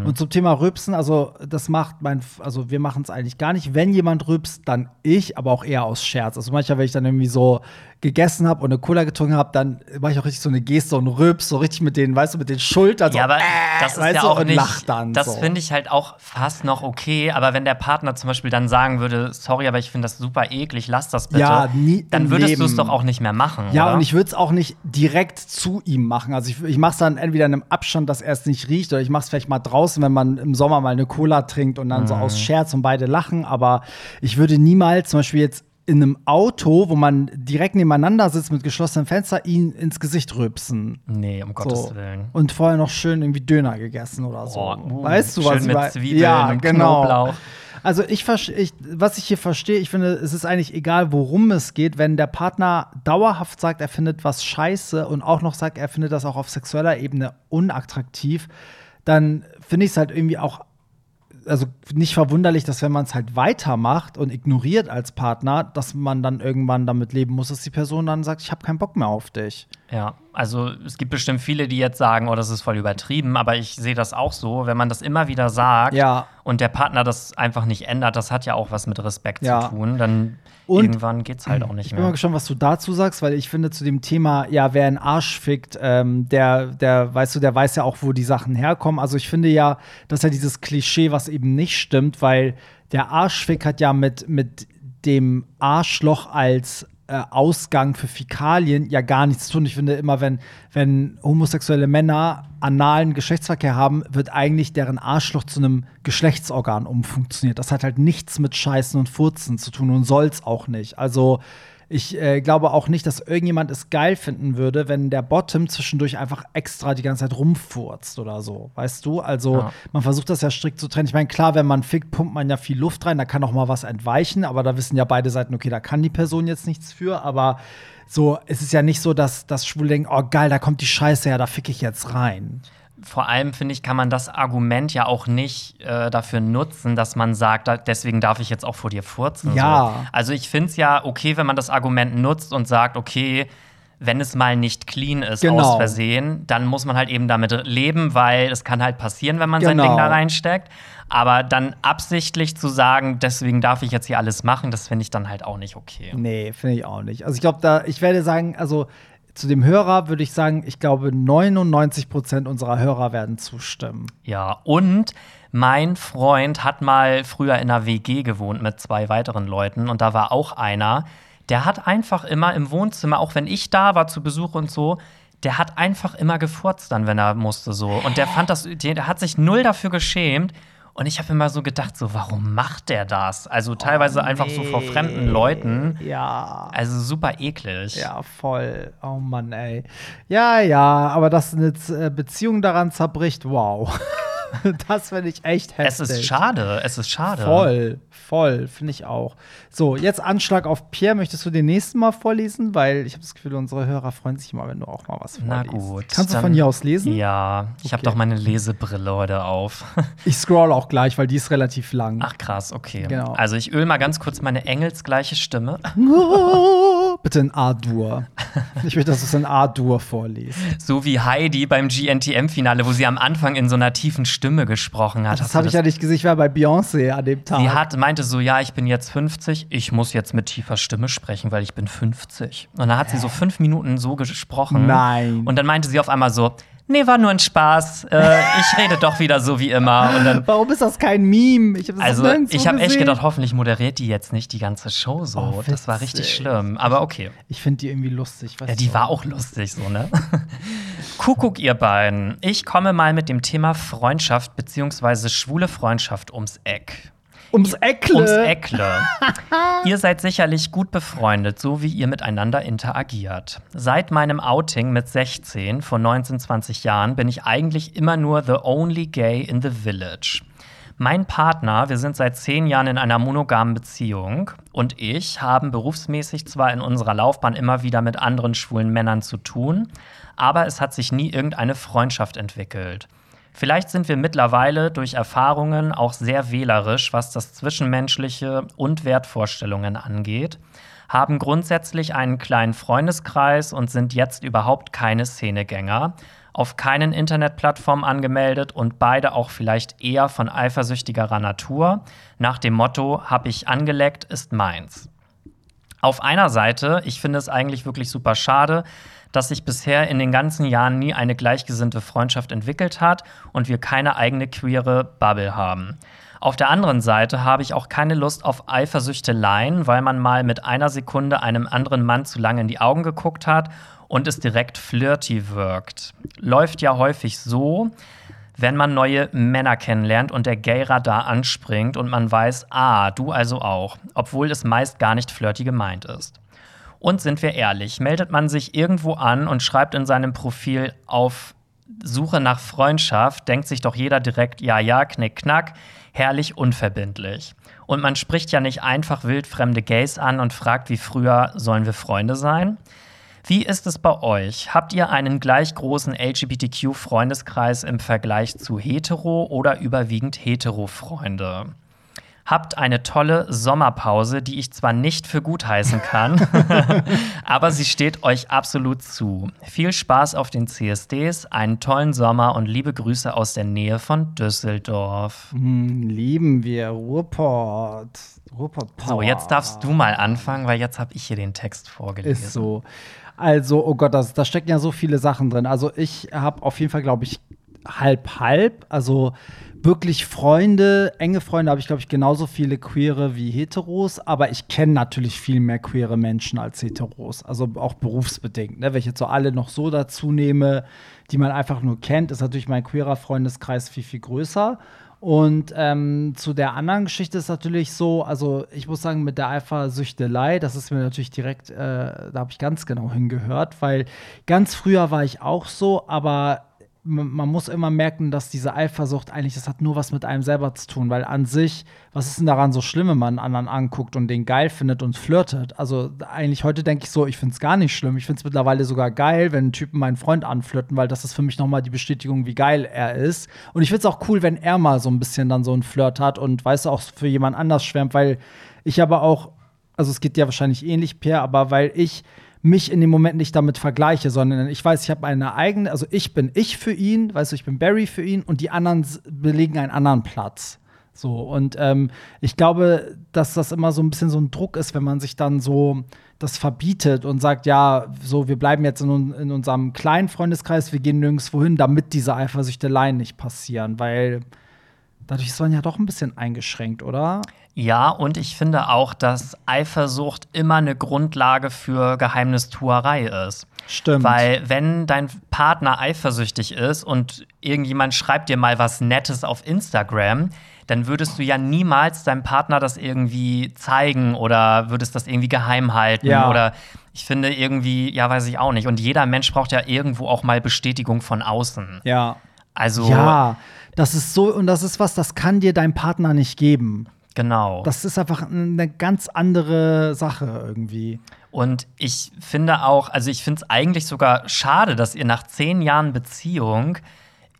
Und zum Thema Rübsen, also das macht mein, also wir machen es eigentlich gar nicht. Wenn jemand rübst, dann ich, aber auch eher aus Scherz. Also manchmal, wenn ich dann irgendwie so gegessen habe und eine Cola getrunken habe, dann mache ich auch richtig so eine Geste und rübs, so richtig mit den, weißt du, mit den Schultern. So, Ja, aber äh, das ist ja du, auch und nicht. lach dann. das so. finde ich halt auch fast noch okay. Aber wenn der Partner zum Beispiel dann sagen würde, sorry, aber ich finde das super eklig, lass das bitte, Ja, nie dann würdest du es doch auch nicht mehr machen. Ja, oder? und ich würde es auch nicht direkt zu ihm machen. Also ich, ich mache es dann entweder in einem Abstand, dass er es nicht riecht, oder ich mache es vielleicht mal draußen, wenn man im Sommer mal eine Cola trinkt und dann so Mhm. aus Scherz und beide lachen. Aber ich würde niemals zum Beispiel jetzt in einem Auto, wo man direkt nebeneinander sitzt mit geschlossenem Fenster, ihn ins Gesicht rübsen. nee, um Gottes So. Willen. Und vorher noch schön irgendwie Döner gegessen oder so. Oh, weißt du, schön was ich mit Zwiebeln ja, und genau. Knoblauch. Also ich, ich was ich hier verstehe, ich finde, es ist eigentlich egal, worum es geht, wenn der Partner dauerhaft sagt, er findet was scheiße und auch noch sagt, er findet das auch auf sexueller Ebene unattraktiv, dann finde ich es halt irgendwie auch also nicht verwunderlich, dass wenn man es halt weitermacht und ignoriert als Partner, dass man dann irgendwann damit leben muss, dass die Person dann sagt, ich habe keinen Bock mehr auf dich. Ja, also es gibt bestimmt viele, die jetzt sagen, oh, das ist voll übertrieben, aber ich sehe das auch so, wenn man das immer wieder sagt Ja. und der Partner das einfach nicht ändert, das hat ja auch was mit Respekt Ja. zu tun, dann Und- irgendwann geht's halt auch nicht Ich bin mal mehr. gespannt, was du dazu sagst, weil ich finde zu dem Thema, ja, wer einen Arsch fickt, ähm, der, der, weißt du, der weiß ja auch, wo die Sachen herkommen. Also ich finde ja, das ist ja dieses Klischee, was eben nicht stimmt, weil der Arschfick hat ja mit, mit dem Arschloch als äh, Ausgang für Fäkalien ja gar nichts zu tun. Ich finde immer, wenn, wenn homosexuelle Männer analen Geschlechtsverkehr haben, wird eigentlich deren Arschloch zu einem Geschlechtsorgan umfunktioniert. Das hat halt nichts mit Scheißen und Furzen zu tun und soll's auch nicht. Also ich äh, glaube auch nicht, dass irgendjemand es geil finden würde, wenn der Bottom zwischendurch einfach extra die ganze Zeit rumfurzt oder so. Weißt du? Also Ja. man versucht das ja strikt zu trennen. Ich meine, klar, wenn man fickt, pumpt man ja viel Luft rein, da kann auch mal was entweichen, aber da wissen ja beide Seiten, okay, da kann die Person jetzt nichts für, aber so, es ist ja nicht so, dass, dass Schwule denken, oh geil, da kommt die Scheiße her, da fick ich jetzt rein. Vor allem, finde ich, kann man das Argument ja auch nicht äh, dafür nutzen, dass man sagt, da, deswegen darf ich jetzt auch vor dir furzen. Ja. So. Also ich finde es ja okay, wenn man das Argument nutzt und sagt, okay, wenn es mal nicht clean ist Genau. aus Versehen, dann muss man halt eben damit leben, weil es kann halt passieren, wenn man sein Genau. Ding da reinsteckt. Aber dann absichtlich zu sagen, deswegen darf ich jetzt hier alles machen, das finde ich dann halt auch nicht okay. Nee, finde ich auch nicht. Also ich glaube, da, ich werde sagen, also zu dem Hörer würde ich sagen, ich glaube, 99 Prozent unserer Hörer werden zustimmen. Ja, und mein Freund hat mal früher in einer WG gewohnt mit zwei weiteren Leuten und da war auch einer, der hat einfach immer im Wohnzimmer, auch wenn ich da war zu Besuch und so, der hat einfach immer gefurzt dann, wenn er musste so. Und der fand das, der hat sich null dafür geschämt. Und ich habe immer so gedacht, so, warum macht der das? Also teilweise einfach so vor fremden Leuten. Ja. Also super eklig. Ja, voll. Oh Mann, ey. Ja, ja, aber dass eine äh, Beziehung daran zerbricht, wow. das finde ich echt heftig. Es ist schade, es ist schade. Voll, voll, finde ich auch. So, jetzt Anschlag auf Pierre. Möchtest du den nächsten Mal vorlesen? Weil ich habe das Gefühl, unsere Hörer freuen sich immer, wenn du auch mal was vorliest. Na gut. Kannst du von hier aus lesen? Ja, ich habe Okay. doch meine Lesebrille heute auf. Ich scroll auch gleich, weil die ist relativ lang. Ach krass, okay. Genau. Also ich öle mal ganz kurz meine engelsgleiche Stimme. Bitte in A-Dur. Ich will, dass du es in A-Dur vorliest. So wie Heidi beim GNTM-Finale, wo sie am Anfang in so einer tiefen Stimme gesprochen hat. Das habe ich ja nicht gesehen. Ich war bei Beyoncé an dem Tag. Sie hat, meinte so, ja, ich bin jetzt 50, ich muss jetzt mit tiefer Stimme sprechen, weil ich bin 50. Und dann hat sie so fünf Minuten so gesprochen. Nein. Und dann meinte sie auf einmal so, nee, war nur ein Spaß, äh, ich rede doch wieder so wie immer. Und dann, Warum ist das kein Meme? Ich habe das also ich habe echt gedacht, hoffentlich moderiert die jetzt nicht die ganze Show so. Oh, das war richtig schlimm, aber okay. Ich finde die irgendwie lustig. Ja, die du? war auch lustig, so, ne? Kuckuck, ihr beiden. Ich komme mal mit dem Thema Freundschaft beziehungsweise schwule Freundschaft ums Eck. Ums Eckle. Ums Eckle. ihr seid sicherlich gut befreundet, so wie ihr miteinander interagiert. Seit meinem Outing mit 16 vor 19, 20 Jahren bin ich eigentlich immer nur the only gay in the village. Mein Partner, wir sind seit zehn Jahren in einer monogamen Beziehung und ich haben berufsmäßig zwar in unserer Laufbahn immer wieder mit anderen schwulen Männern zu tun, aber es hat sich nie irgendeine Freundschaft entwickelt. Vielleicht sind wir mittlerweile durch Erfahrungen auch sehr wählerisch, was das Zwischenmenschliche und Wertvorstellungen angeht, haben grundsätzlich einen kleinen Freundeskreis und sind jetzt überhaupt keine Szenegänger, auf keinen Internetplattformen angemeldet und beide auch vielleicht eher von eifersüchtigerer Natur, nach dem Motto, hab ich angeleckt, ist meins. Auf einer Seite, ich finde es eigentlich wirklich super schade, dass sich bisher in den ganzen Jahren nie eine gleichgesinnte Freundschaft entwickelt hat und wir keine eigene queere Bubble haben. Auf der anderen Seite habe ich auch keine Lust auf Eifersüchteleien, weil man mal mit einer Sekunde einem anderen Mann zu lange in die Augen geguckt hat und es direkt flirty wirkt. Läuft ja häufig so, wenn man neue Männer kennenlernt und der Gay-Radar anspringt und man weiß, ah, du also auch, obwohl es meist gar nicht flirty gemeint ist. Und sind wir ehrlich, meldet man sich irgendwo an und schreibt in seinem Profil auf Suche nach Freundschaft, denkt sich doch jeder direkt, ja, ja, knick, knack, herrlich unverbindlich. Und man spricht ja nicht einfach wildfremde Gays an und fragt wie früher, sollen wir Freunde sein? Wie ist es bei euch? Habt ihr einen gleich großen LGBTQ-Freundeskreis im Vergleich zu hetero oder überwiegend hetero Freunde? Habt eine tolle Sommerpause, die ich zwar nicht für gut heißen kann, aber sie steht euch absolut zu. Viel Spaß auf den CSDs, einen tollen Sommer und liebe Grüße aus der Nähe von Düsseldorf. Hm, lieben wir Ruhrpott. Ruhrpott Power. So, jetzt darfst du mal anfangen, weil jetzt habe ich hier den Text vorgelesen. Ist so. Also, oh Gott, das, da stecken ja so viele Sachen drin. Also, ich habe auf jeden Fall, glaube ich, halb, halb. Also, wirklich Freunde, enge Freunde habe ich, glaube ich, genauso viele Queere wie Heteros. Aber ich kenne natürlich viel mehr queere Menschen als Heteros. Also, auch berufsbedingt. Ne? Wenn ich jetzt so alle noch so dazu nehme, die man einfach nur kennt, ist natürlich mein queerer Freundeskreis viel, viel größer. Und ähm, zu der anderen Geschichte ist natürlich so, also ich muss sagen, mit der Eifersüchtelei, das ist mir natürlich direkt, äh, da habe ich ganz genau hingehört, weil ganz früher war ich auch so, aber man muss immer merken, dass diese Eifersucht eigentlich, das hat nur was mit einem selber zu tun, weil an sich, was ist denn daran so schlimm, wenn man einen anderen anguckt und den geil findet und flirtet? Also eigentlich heute denke ich so, ich finde es gar nicht schlimm. Ich finde es mittlerweile sogar geil, wenn Typen meinen Freund anflirten, weil das ist für mich nochmal die Bestätigung, wie geil er ist. Und ich finde es auch cool, wenn er mal so ein bisschen dann so einen Flirt hat und weißt du, auch für jemand anders schwärmt, weil ich aber auch, also es geht dir wahrscheinlich ähnlich, Pierre, aber weil ich mich in dem Moment nicht damit vergleiche, sondern ich weiß, ich habe eine eigene, also ich bin ich für ihn, weißt du, ich bin Barry für ihn und die anderen belegen einen anderen Platz. So, und ähm, ich glaube, dass das immer so ein bisschen so ein Druck ist, wenn man sich dann so das verbietet und sagt, ja, so, wir bleiben jetzt in, in unserem kleinen Freundeskreis, wir gehen nirgendwo hin, damit diese Eifersüchteleien nicht passieren, weil dadurch ist man ja doch ein bisschen eingeschränkt, oder? Ja, und ich finde auch, dass Eifersucht immer eine Grundlage für Geheimnistuerei ist. Stimmt. Weil wenn dein Partner eifersüchtig ist und irgendjemand schreibt dir mal was Nettes auf Instagram, dann würdest du ja niemals deinem Partner das irgendwie zeigen oder würdest das irgendwie geheim halten. Ja. Oder ich finde irgendwie, ja, weiß ich auch nicht. Und jeder Mensch braucht ja irgendwo auch mal Bestätigung von außen. ja. Also, Ja, das ist so, und das ist was, das kann dir dein Partner nicht geben. Genau. Das ist einfach eine ganz andere Sache irgendwie. Und ich finde auch, also ich finde es eigentlich sogar schade, dass ihr nach zehn Jahren Beziehung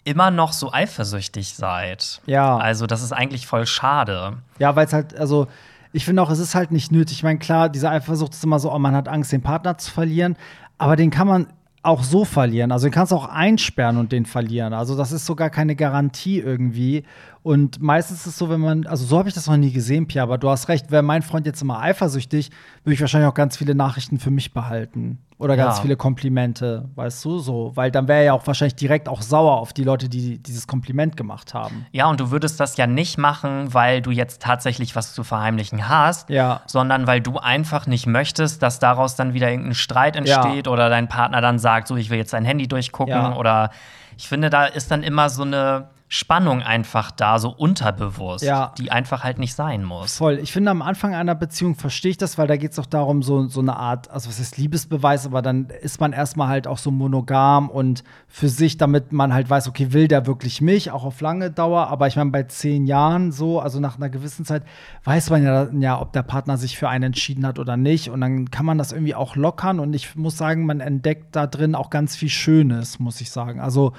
immer noch so eifersüchtig seid. Ja. Also, das ist eigentlich voll schade. Ja, weil es halt, also ich finde auch, es ist halt nicht nötig. Ich meine, klar, diese Eifersucht ist immer so, oh, man hat Angst, den Partner zu verlieren, aber den kann man auch so verlieren. Also den kannst du auch einsperren und den verlieren. Also das ist sogar keine Garantie irgendwie. Und meistens ist es so, wenn man, also so habe ich das noch nie gesehen, Pia, aber du hast recht, wäre mein Freund jetzt immer eifersüchtig, würde ich wahrscheinlich auch ganz viele Nachrichten für mich behalten. Oder ganz Ja. viele Komplimente, weißt du, so. Weil dann wäre er ja auch wahrscheinlich direkt auch sauer auf die Leute, die dieses Kompliment gemacht haben. Ja, und du würdest das ja nicht machen, weil du jetzt tatsächlich was zu verheimlichen hast, Ja. sondern weil du einfach nicht möchtest, dass daraus dann wieder irgendein Streit entsteht oder dein Partner dann sagt, so, ich will jetzt dein Handy durchgucken Ja. oder ich finde, da ist dann immer so eine Spannung einfach da, so unterbewusst, Ja. die einfach halt nicht sein muss. Voll. Ich finde, am Anfang einer Beziehung verstehe ich das, weil da geht es doch darum, so, so eine Art, also was ist Liebesbeweis, aber dann ist man erstmal halt auch so monogam und für sich, damit man halt weiß, okay, will der wirklich mich, auch auf lange Dauer. Aber ich meine, bei zehn Jahren so, also nach einer gewissen Zeit, weiß man ja, ja, ob der Partner sich für einen entschieden hat oder nicht. Und dann kann man das irgendwie auch lockern. Und ich muss sagen, man entdeckt da drin auch ganz viel Schönes, muss ich sagen. Also,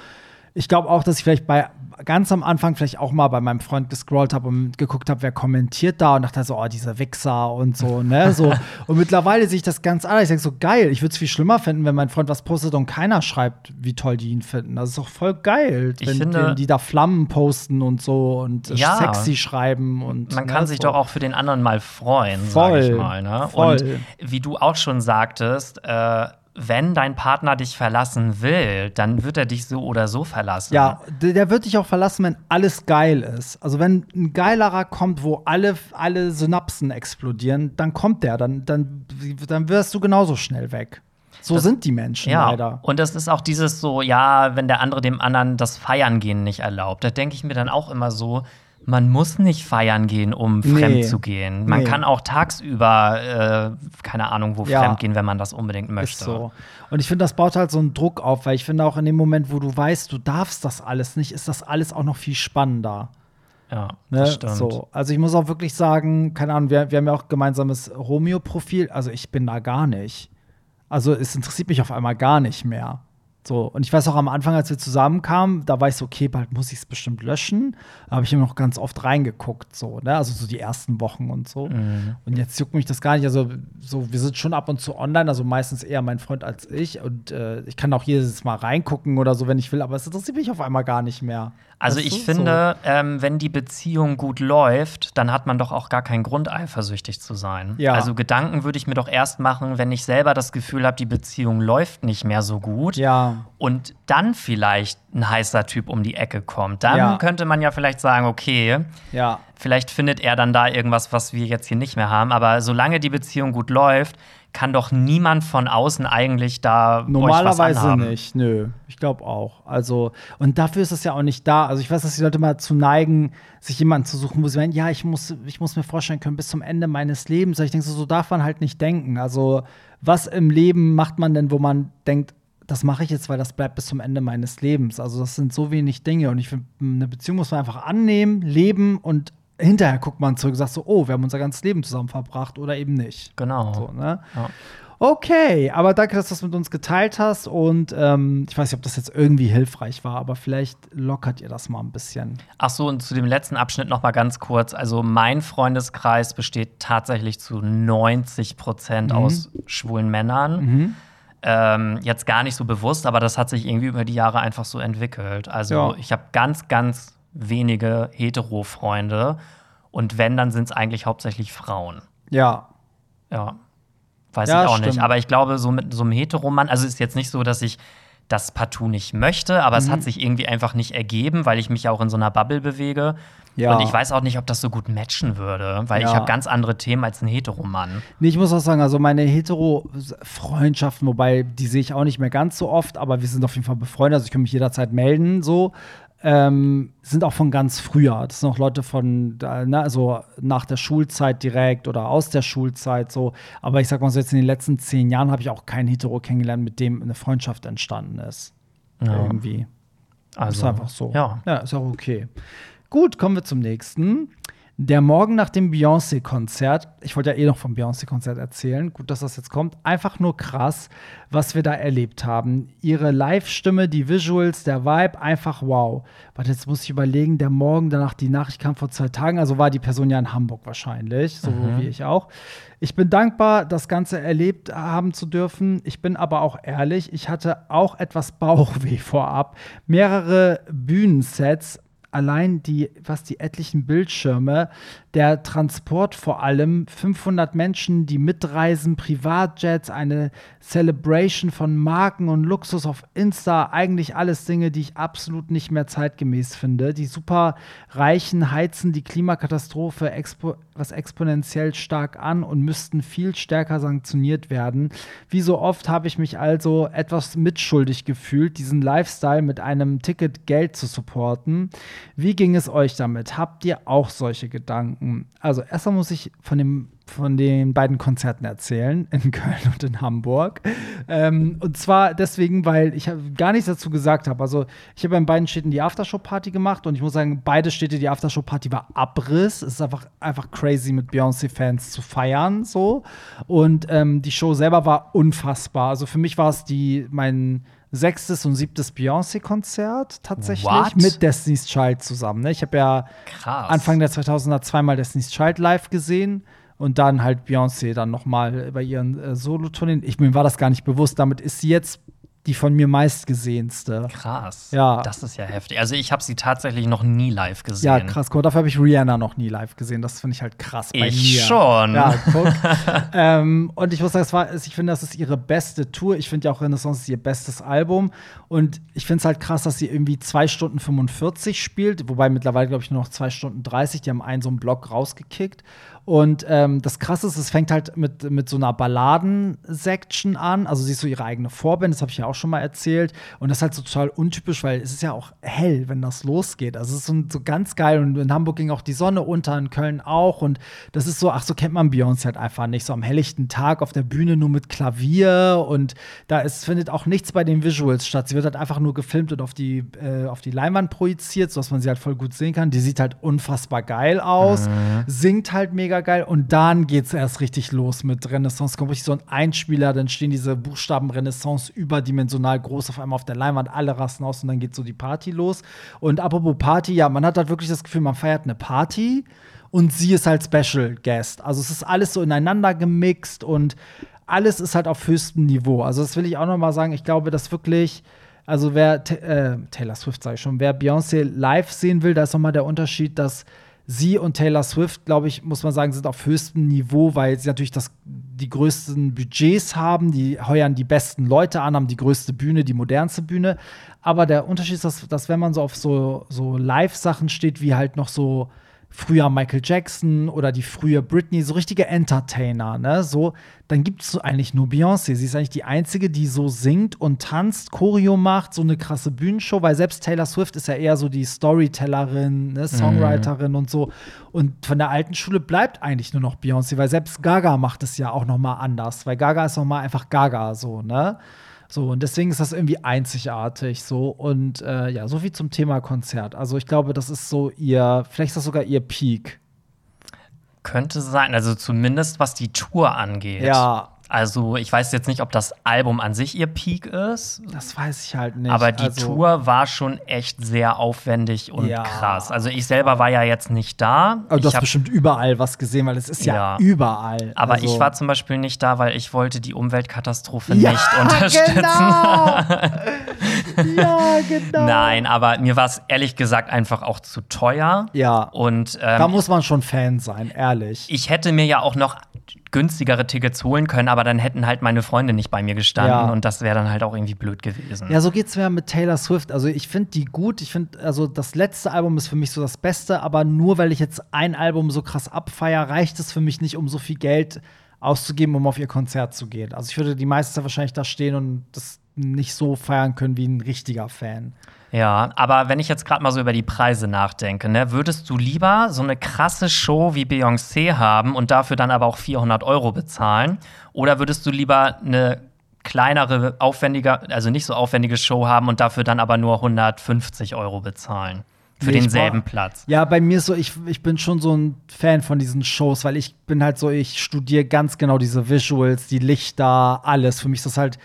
ich glaube auch, dass ich vielleicht bei ganz am Anfang vielleicht auch mal bei meinem Freund gescrollt habe und geguckt habe, wer kommentiert da und dachte so, oh, dieser Wichser und so, ne? So. und mittlerweile sehe ich das ganz anders. Ich denke so, geil, ich würde es viel schlimmer finden, wenn mein Freund was postet und keiner schreibt, wie toll die ihn finden. Das ist doch voll geil, Ich wenn, finde- wenn die da Flammen posten und so und Ja. sexy schreiben und Man ne, kann sich so. doch auch für den anderen mal freuen, sag Voll. ich mal. Ne? Voll. Und wie du auch schon sagtest, äh, wenn dein Partner dich verlassen will, dann wird er dich so oder so verlassen. Ja, der, wird dich auch verlassen, wenn alles geil ist. Also wenn ein geilerer kommt, wo alle, alle Synapsen explodieren, dann kommt der, dann, dann, dann wirst du genauso schnell weg. So sind die Menschen Ja, leider. und das ist auch dieses so, ja, wenn der andere dem anderen das Feiern gehen nicht erlaubt. Da denke ich mir dann auch immer so, man muss nicht feiern gehen, um Nee. fremd zu gehen. Man Nee. kann auch tagsüber, äh, keine Ahnung, wo Ja. fremd gehen, wenn man das unbedingt Ist möchte. so. Und ich finde, das baut halt so einen Druck auf, weil ich finde auch in dem Moment, wo du weißt, du darfst das alles nicht, ist das alles auch noch viel spannender. Ja, Ne? das stimmt. So. Also ich muss auch wirklich sagen, keine Ahnung, wir, wir haben ja auch gemeinsames Romeo-Profil, also ich bin da gar nicht. Also es interessiert mich auf einmal gar nicht mehr. So, und ich weiß auch am Anfang, als wir zusammenkamen, da war ich so, okay, bald muss ich es bestimmt löschen. Da habe ich immer noch ganz oft reingeguckt, so, ne? Also so die ersten Wochen und so. Mhm. Und jetzt juckt mich das gar nicht. Also, so, wir sind schon ab und zu online, also meistens eher mein Freund als ich. Und äh, ich kann auch jedes Mal reingucken oder so, wenn ich will, aber es interessiert mich auf einmal gar nicht mehr. Also ich finde, ähm, wenn die Beziehung gut läuft, dann hat man doch auch gar keinen Grund, eifersüchtig zu sein. Ja. Also Gedanken würde ich mir doch erst machen, wenn ich selber das Gefühl habe, die Beziehung läuft nicht mehr so gut. So, ja. Und dann vielleicht ein heißer Typ um die Ecke kommt. Dann Ja. könnte man ja vielleicht sagen, okay, Ja. vielleicht findet er dann da irgendwas, was wir jetzt hier nicht mehr haben. Aber solange die Beziehung gut läuft, kann doch niemand von außen eigentlich da euch was Normalerweise nicht, nö. Ich glaube auch. Also, und dafür ist es ja auch nicht da. Also, ich weiß, dass die Leute mal zu neigen, sich jemanden zu suchen, wo sie meinen, ja, ich muss, ich muss mir vorstellen können, bis zum Ende meines Lebens. Ich denke so, so darf man halt nicht denken. Also, was im Leben macht man denn, wo man denkt, das mache ich jetzt, weil das bleibt bis zum Ende meines Lebens. Also, das sind so wenig Dinge. Und ich finde, eine Beziehung muss man einfach annehmen, leben und hinterher guckt man zurück und sagt so, oh, wir haben unser ganzes Leben zusammen verbracht oder eben nicht. Genau. So, ne? Ja. Okay, aber danke, dass du das mit uns geteilt hast. Und ähm, ich weiß nicht, ob das jetzt irgendwie hilfreich war, aber vielleicht lockert ihr das mal ein bisschen. Ach so, und zu dem letzten Abschnitt noch mal ganz kurz. Also mein Freundeskreis besteht tatsächlich zu 90 Prozent Mhm. aus schwulen Männern. Ähm, jetzt gar nicht so bewusst, aber das hat sich irgendwie über die Jahre einfach so entwickelt. Also Ja. ich habe ganz, ganz wenige Hetero-Freunde. Und wenn, dann sind es eigentlich hauptsächlich Frauen. Ja, Ja. Weiß Ja, ich auch stimmt. nicht. Aber ich glaube, so mit so einem Heteromann, also ist jetzt nicht so, dass ich das partout nicht möchte, aber Mhm. es hat sich irgendwie einfach nicht ergeben, weil ich mich ja auch in so einer Bubble bewege. Ja. Und ich weiß auch nicht, ob das so gut matchen würde, weil Ja. ich habe ganz andere Themen als ein Heteromann. Nee, ich muss auch sagen, also meine Hetero-Freundschaften, wobei die sehe ich auch nicht mehr ganz so oft, aber wir sind auf jeden Fall befreundet, also ich kann mich jederzeit melden, so. Ähm, sind auch von ganz früher. Das sind auch Leute von, ne, also nach der Schulzeit direkt oder aus der Schulzeit so. Aber ich sag mal so, jetzt in den letzten zehn Jahren habe ich auch keinen Hetero kennengelernt, mit dem eine Freundschaft entstanden ist. Irgendwie. Also, ist einfach so. Ja. ja, ist auch okay. Gut, kommen wir zum nächsten. Der Morgen nach dem Beyoncé-Konzert, ich wollte ja eh noch vom Beyoncé-Konzert erzählen, gut, dass das jetzt kommt, einfach nur krass, was wir da erlebt haben. Ihre Live-Stimme, die Visuals, der Vibe, einfach wow. Warte, jetzt muss ich überlegen, der Morgen danach, die Nachricht kam vor zwei Tagen, also war die Person ja in Hamburg wahrscheinlich, so wie ich auch. Ich bin dankbar, das Ganze erlebt haben zu dürfen. Ich bin aber auch ehrlich, ich hatte auch etwas Bauchweh vorab. Mehrere Bühnensets, allein die, was die etlichen Bildschirme, der Transport vor allem, 500 Menschen, die mitreisen, Privatjets, eine Celebration von Marken und Luxus auf Insta, eigentlich alles Dinge, die ich absolut nicht mehr zeitgemäß finde. Die super Reichen heizen die Klimakatastrophe expo was exponentiell stark an und müssten viel stärker sanktioniert werden. Wie so oft habe ich mich also etwas mitschuldig gefühlt, diesen Lifestyle mit einem Ticket Geld zu supporten. Wie ging es euch damit? Habt ihr auch solche Gedanken? Also erstmal muss ich von dem von den beiden Konzerten erzählen, in Köln und in Hamburg. Ähm, und zwar deswegen, weil ich gar nichts dazu gesagt habe. Also, ich habe in beiden Städten die Aftershow-Party gemacht und ich muss sagen, beide Städte, die Aftershow-Party war Abriss. Es ist einfach, einfach crazy, mit Beyoncé-Fans zu feiern. so. Und ähm, die Show selber war unfassbar. Also, für mich war es die, mein sechstes und siebtes Beyoncé-Konzert tatsächlich What? mit Destiny's Child zusammen. Ne? Ich habe ja Krass. Anfang der 2000er zweimal Destiny's Child live gesehen und dann halt Beyoncé dann noch mal bei ihren äh, Solotourneen. Ich mir war das gar nicht bewusst. Damit ist sie jetzt die von mir meistgesehenste. Krass. Ja. Das ist ja heftig. Also ich habe sie tatsächlich noch nie live gesehen. Ja, krass. Guck, dafür habe ich Rihanna noch nie live gesehen. Das finde ich halt krass bei Ich mir. schon. Ja, guck. ähm, und ich muss sagen, es war, ich finde, das ist ihre beste Tour. Ich finde ja auch Renaissance ist ihr bestes Album. Und ich finde es halt krass, dass sie irgendwie 2 Stunden 45 spielt. Wobei mittlerweile, glaube ich, nur noch 2 Stunden 30. Die haben einen so einen Block rausgekickt. Und ähm, das Krasse ist, es fängt halt mit, mit so einer Balladen-Section an. Also sie ist so ihre eigene Vorband, das habe ich ja auch schon mal erzählt. Und das ist halt so total untypisch, weil es ist ja auch hell, wenn das losgeht. Also es ist so, so ganz geil. Und in Hamburg ging auch die Sonne unter, in Köln auch. Und das ist so, ach, so kennt man Beyoncé halt einfach nicht. So am helllichten Tag auf der Bühne nur mit Klavier. Und da ist, findet auch nichts bei den Visuals statt. Sie wird halt einfach nur gefilmt und auf die, äh, auf die Leinwand projiziert, sodass man sie halt voll gut sehen kann. Die sieht halt unfassbar geil aus, singt halt mega geil. Und dann geht's erst richtig los mit Renaissance. Kommt richtig so ein Einspieler, dann stehen diese Buchstaben Renaissance überdimensional groß auf einmal auf der Leinwand, alle rasten aus und dann geht so die Party los. Und apropos Party, ja, man hat halt wirklich das Gefühl, man feiert eine Party und sie ist halt Special Guest. Also es ist alles so ineinander gemixt und alles ist halt auf höchstem Niveau. Also das will ich auch noch mal sagen. Ich glaube, dass wirklich also wer äh, Taylor Swift sage ich schon, wer Beyoncé live sehen will, da ist noch mal der Unterschied, dass sie und Taylor Swift, glaube ich, muss man sagen, sind auf höchstem Niveau, weil sie natürlich das, die größten Budgets haben, die heuern die besten Leute an, haben die größte Bühne, die modernste Bühne. Aber der Unterschied ist, dass, dass wenn man so auf so, so Live-Sachen steht, wie halt noch so früher Michael Jackson oder die frühe Britney, so richtige Entertainer, ne? So, dann gibt es so eigentlich nur Beyoncé. Sie ist eigentlich die einzige, die so singt und tanzt, Choreo macht, so eine krasse Bühnenshow, weil selbst Taylor Swift ist ja eher so die Storytellerin, ne? Songwriterin und so. Und von der alten Schule bleibt eigentlich nur noch Beyoncé, weil selbst Gaga macht es ja auch noch mal anders, weil Gaga ist noch mal einfach Gaga, so, ne? So, und deswegen ist das irgendwie einzigartig so. Und äh, ja, so viel zum Thema Konzert. Also ich glaube, das ist so ihr, vielleicht ist das sogar ihr Peak. Könnte sein, also zumindest was die Tour angeht. Ja. Also ich weiß jetzt nicht, ob das Album an sich ihr Peak ist, Das weiß ich halt nicht. aber die also, Tour war schon echt sehr aufwendig und Ja. krass. Also ich selber war ja jetzt nicht da. Aber du ich hast bestimmt überall was gesehen, weil es ist ja, Ja. überall. aber also, ich war zum Beispiel nicht da, weil ich wollte die Umweltkatastrophe ja, nicht unterstützen. Genau. ja, genau. Nein, aber mir war es ehrlich gesagt einfach auch zu teuer. Ja. Und Da ähm, muss man schon Fan sein, ehrlich. ich hätte mir ja auch noch günstigere Tickets holen können, aber dann hätten halt meine Freunde nicht bei mir gestanden Ja. und das wäre dann halt auch irgendwie blöd gewesen. Ja, so geht's mir mit Taylor Swift. Also ich finde die gut. Ich finde, also das letzte Album ist für mich so das Beste, aber nur weil ich jetzt ein Album so krass abfeier, reicht es für mich nicht, um so viel Geld auszugeben, um auf ihr Konzert zu gehen. Also ich würde die meiste Zeit wahrscheinlich da stehen und das nicht so feiern können wie ein richtiger Fan. Ja, aber wenn ich jetzt gerade mal so über die Preise nachdenke, ne, würdest du lieber so eine krasse Show wie Beyoncé haben und dafür dann aber auch 400 Euro bezahlen? Oder würdest du lieber eine kleinere, aufwendiger, also nicht so aufwendige Show haben und dafür dann aber nur 150 Euro bezahlen. Für Nee, denselben brauch- Platz. Ja, bei mir ist so, ich, ich bin schon so ein Fan von diesen Shows, weil ich bin halt so, ich studiere ganz genau diese Visuals, die Lichter, alles. Für mich ist das halt,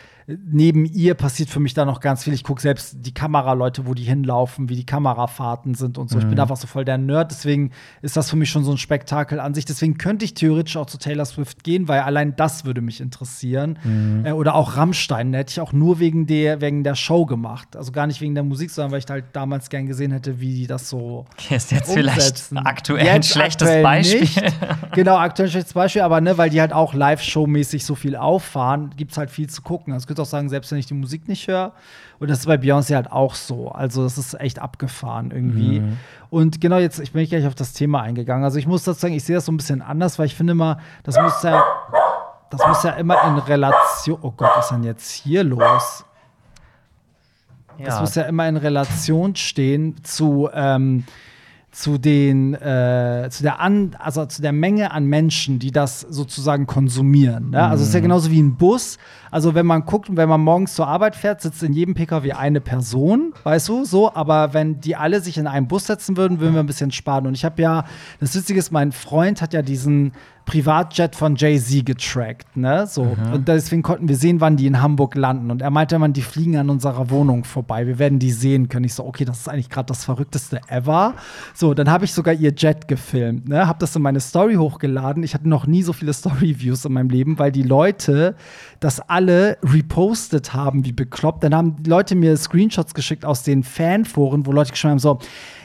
neben ihr passiert für mich da noch ganz viel. Ich gucke selbst die Kameraleute, wo die hinlaufen, wie die Kamerafahrten sind und so. Ich bin einfach so voll der Nerd, deswegen ist das für mich schon so ein Spektakel an sich. Deswegen könnte ich theoretisch auch zu Taylor Swift gehen, weil allein das würde mich interessieren. Äh, oder auch Rammstein, hätte ich auch nur wegen der, wegen der Show gemacht. Also gar nicht wegen der Musik, sondern weil ich halt damals gern gesehen hätte, wie die das so ist jetzt vielleicht umsetzen. aktuell ein Jetzt schlechtes aktuell Beispiel. Nicht. Genau, aktuell ein schlechtes Beispiel, aber ne, weil die halt auch Live-Show-mäßig so viel auffahren, gibt es halt viel zu gucken. Also ich könnte auch sagen, selbst wenn ich die Musik nicht höre. Und das ist bei Beyoncé halt auch so. Also das ist echt abgefahren irgendwie. Und genau jetzt, ich bin gleich auf das Thema eingegangen. Also ich muss dazu sagen, ich sehe das so ein bisschen anders, weil ich finde immer, das muss ja, das muss ja immer in Relation. Oh Gott, was ist denn jetzt hier los? Das Ja. muss ja immer in Relation stehen zu, ähm, zu den, äh, zu der an, also zu der Menge an Menschen, die das sozusagen konsumieren. Ne? Also es ist ja genauso wie ein Bus. Also wenn man guckt, wenn man morgens zur Arbeit fährt, sitzt in jedem PKW eine Person, weißt du, so. Aber wenn die alle sich in einen Bus setzen würden, würden wir ein bisschen sparen. Und ich habe ja, das Witzige ist, mein Freund hat ja diesen Privatjet von Jay-Z getrackt, ne? So. Und deswegen konnten wir sehen, wann die in Hamburg landen. Und er meinte man, die fliegen an unserer Wohnung vorbei. Wir werden die sehen können. Ich so, okay, das ist eigentlich gerade das verrückteste ever. So, dann habe ich sogar ihr Jet gefilmt, ne? Hab das in meine Story hochgeladen. Ich hatte noch nie so viele Story-Views in meinem Leben, weil die Leute das alle repostet haben, wie bekloppt. Dann haben die Leute mir Screenshots geschickt aus den Fanforen, wo Leute geschrieben haben, so,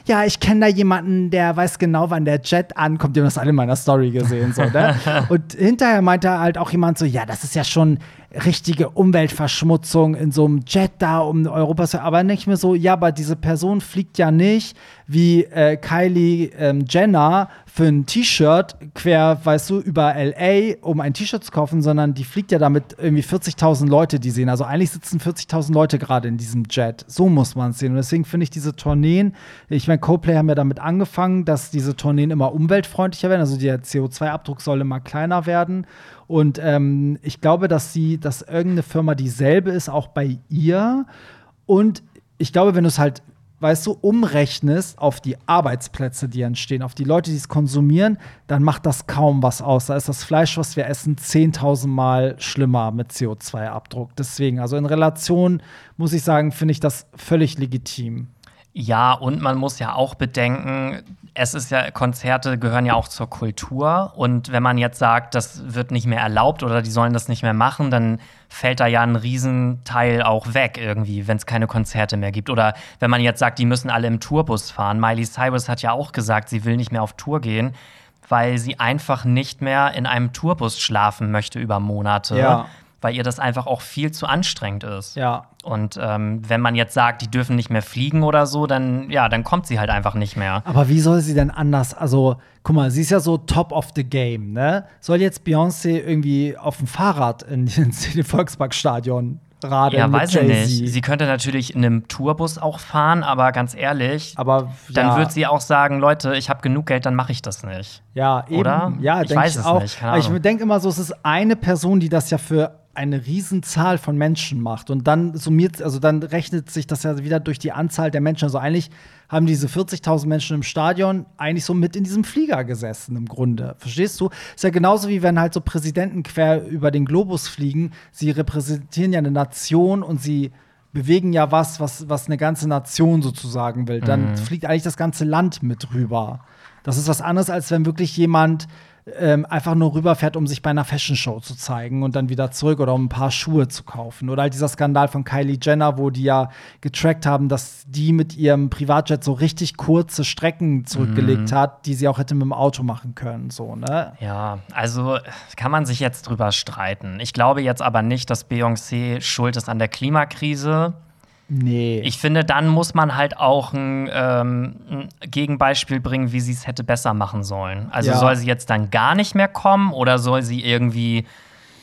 ja, ich kenne da jemanden, der weiß genau, wann der Jet ankommt. Die haben das alle in meiner Story gesehen. So, ne? Und hinterher meinte halt auch jemand so, ja, das ist ja schon richtige Umweltverschmutzung in so einem Jet da um Europa. zu- Aber nicht mehr so, ja, aber diese Person fliegt ja nicht wie äh, Kylie ähm, Jenner für ein T-Shirt quer, weißt du, über LA, um ein T-Shirt zu kaufen, sondern die fliegt ja damit irgendwie 40.000 Leute, die sehen. Also eigentlich sitzen 40.000 Leute gerade in diesem Jet. So muss man es sehen. Und deswegen finde ich diese Tourneen, ich meine, Coldplay haben ja damit angefangen, dass diese Tourneen immer umweltfreundlicher werden. Also der CO2-Abdruck soll immer kleiner werden. Und ähm, ich glaube, dass sie, dass irgendeine Firma dieselbe ist, auch bei ihr. Und ich glaube, wenn du es halt, weißt du, umrechnest auf die Arbeitsplätze, die entstehen, auf die Leute, die es konsumieren, dann macht das kaum was aus. Da ist das Fleisch, was wir essen, 10.000 Mal schlimmer mit CO2-Abdruck. Deswegen, also in Relation, muss ich sagen, finde ich das völlig legitim. Ja, und man muss ja auch bedenken, es ist ja, Konzerte gehören ja auch zur Kultur. Und wenn man jetzt sagt, das wird nicht mehr erlaubt oder die sollen das nicht mehr machen, dann fällt da ja ein Riesenteil auch weg irgendwie, wenn es keine Konzerte mehr gibt. Oder wenn man jetzt sagt, die müssen alle im Tourbus fahren. Miley Cyrus hat ja auch gesagt, sie will nicht mehr auf Tour gehen, weil sie einfach nicht mehr in einem Tourbus schlafen möchte über Monate. Ja. Weil ihr das einfach auch viel zu anstrengend ist. Ja. Und ähm, wenn man jetzt sagt, die dürfen nicht mehr fliegen oder so, dann ja, dann kommt sie halt einfach nicht mehr. Aber wie soll sie denn anders? Also, guck mal, sie ist ja so top of the game, ne? Soll jetzt Beyoncé irgendwie auf dem Fahrrad in, in, den Volksparkstadion radeln? Ja, weiß ich nicht. Sie könnte natürlich in einem Tourbus auch fahren, aber ganz ehrlich, Aber dann ja, wird sie auch sagen, Leute, ich habe genug Geld, dann mache ich das nicht. ja, eben, oder? Ja, Ich denke weiß ich es auch. nicht, keine Aber ich denke immer so, es ist eine Person, die das ja für eine Riesenzahl von Menschen macht. Und dann summiert, also dann rechnet sich das ja wieder durch die Anzahl der Menschen. Also eigentlich haben diese 40.000 Menschen im Stadion eigentlich so mit in diesem Flieger gesessen, im Grunde. Verstehst du? Ist ja genauso wie wenn halt so Präsidenten quer über den Globus fliegen. Sie repräsentieren ja eine Nation und sie bewegen ja was, was, was eine ganze Nation sozusagen will. Dann Mhm. fliegt eigentlich das ganze Land mit rüber. Das ist was anderes, als wenn wirklich jemand ähm, einfach nur rüberfährt, um sich bei einer Fashion Show zu zeigen und dann wieder zurück oder um ein paar Schuhe zu kaufen. Oder halt dieser Skandal von Kylie Jenner, wo die ja getrackt haben, dass die mit ihrem Privatjet so richtig kurze Strecken zurückgelegt Mhm. hat, die sie auch hätte mit dem Auto machen können. So, ne? Ja, also kann man sich jetzt drüber streiten. Ich glaube jetzt aber nicht, dass Beyoncé schuld ist an der Klimakrise. Nee. Ich finde, dann muss man halt auch ein, ähm, ein Gegenbeispiel bringen, wie sie es hätte besser machen sollen. Also Ja. soll sie jetzt dann gar nicht mehr kommen oder soll sie irgendwie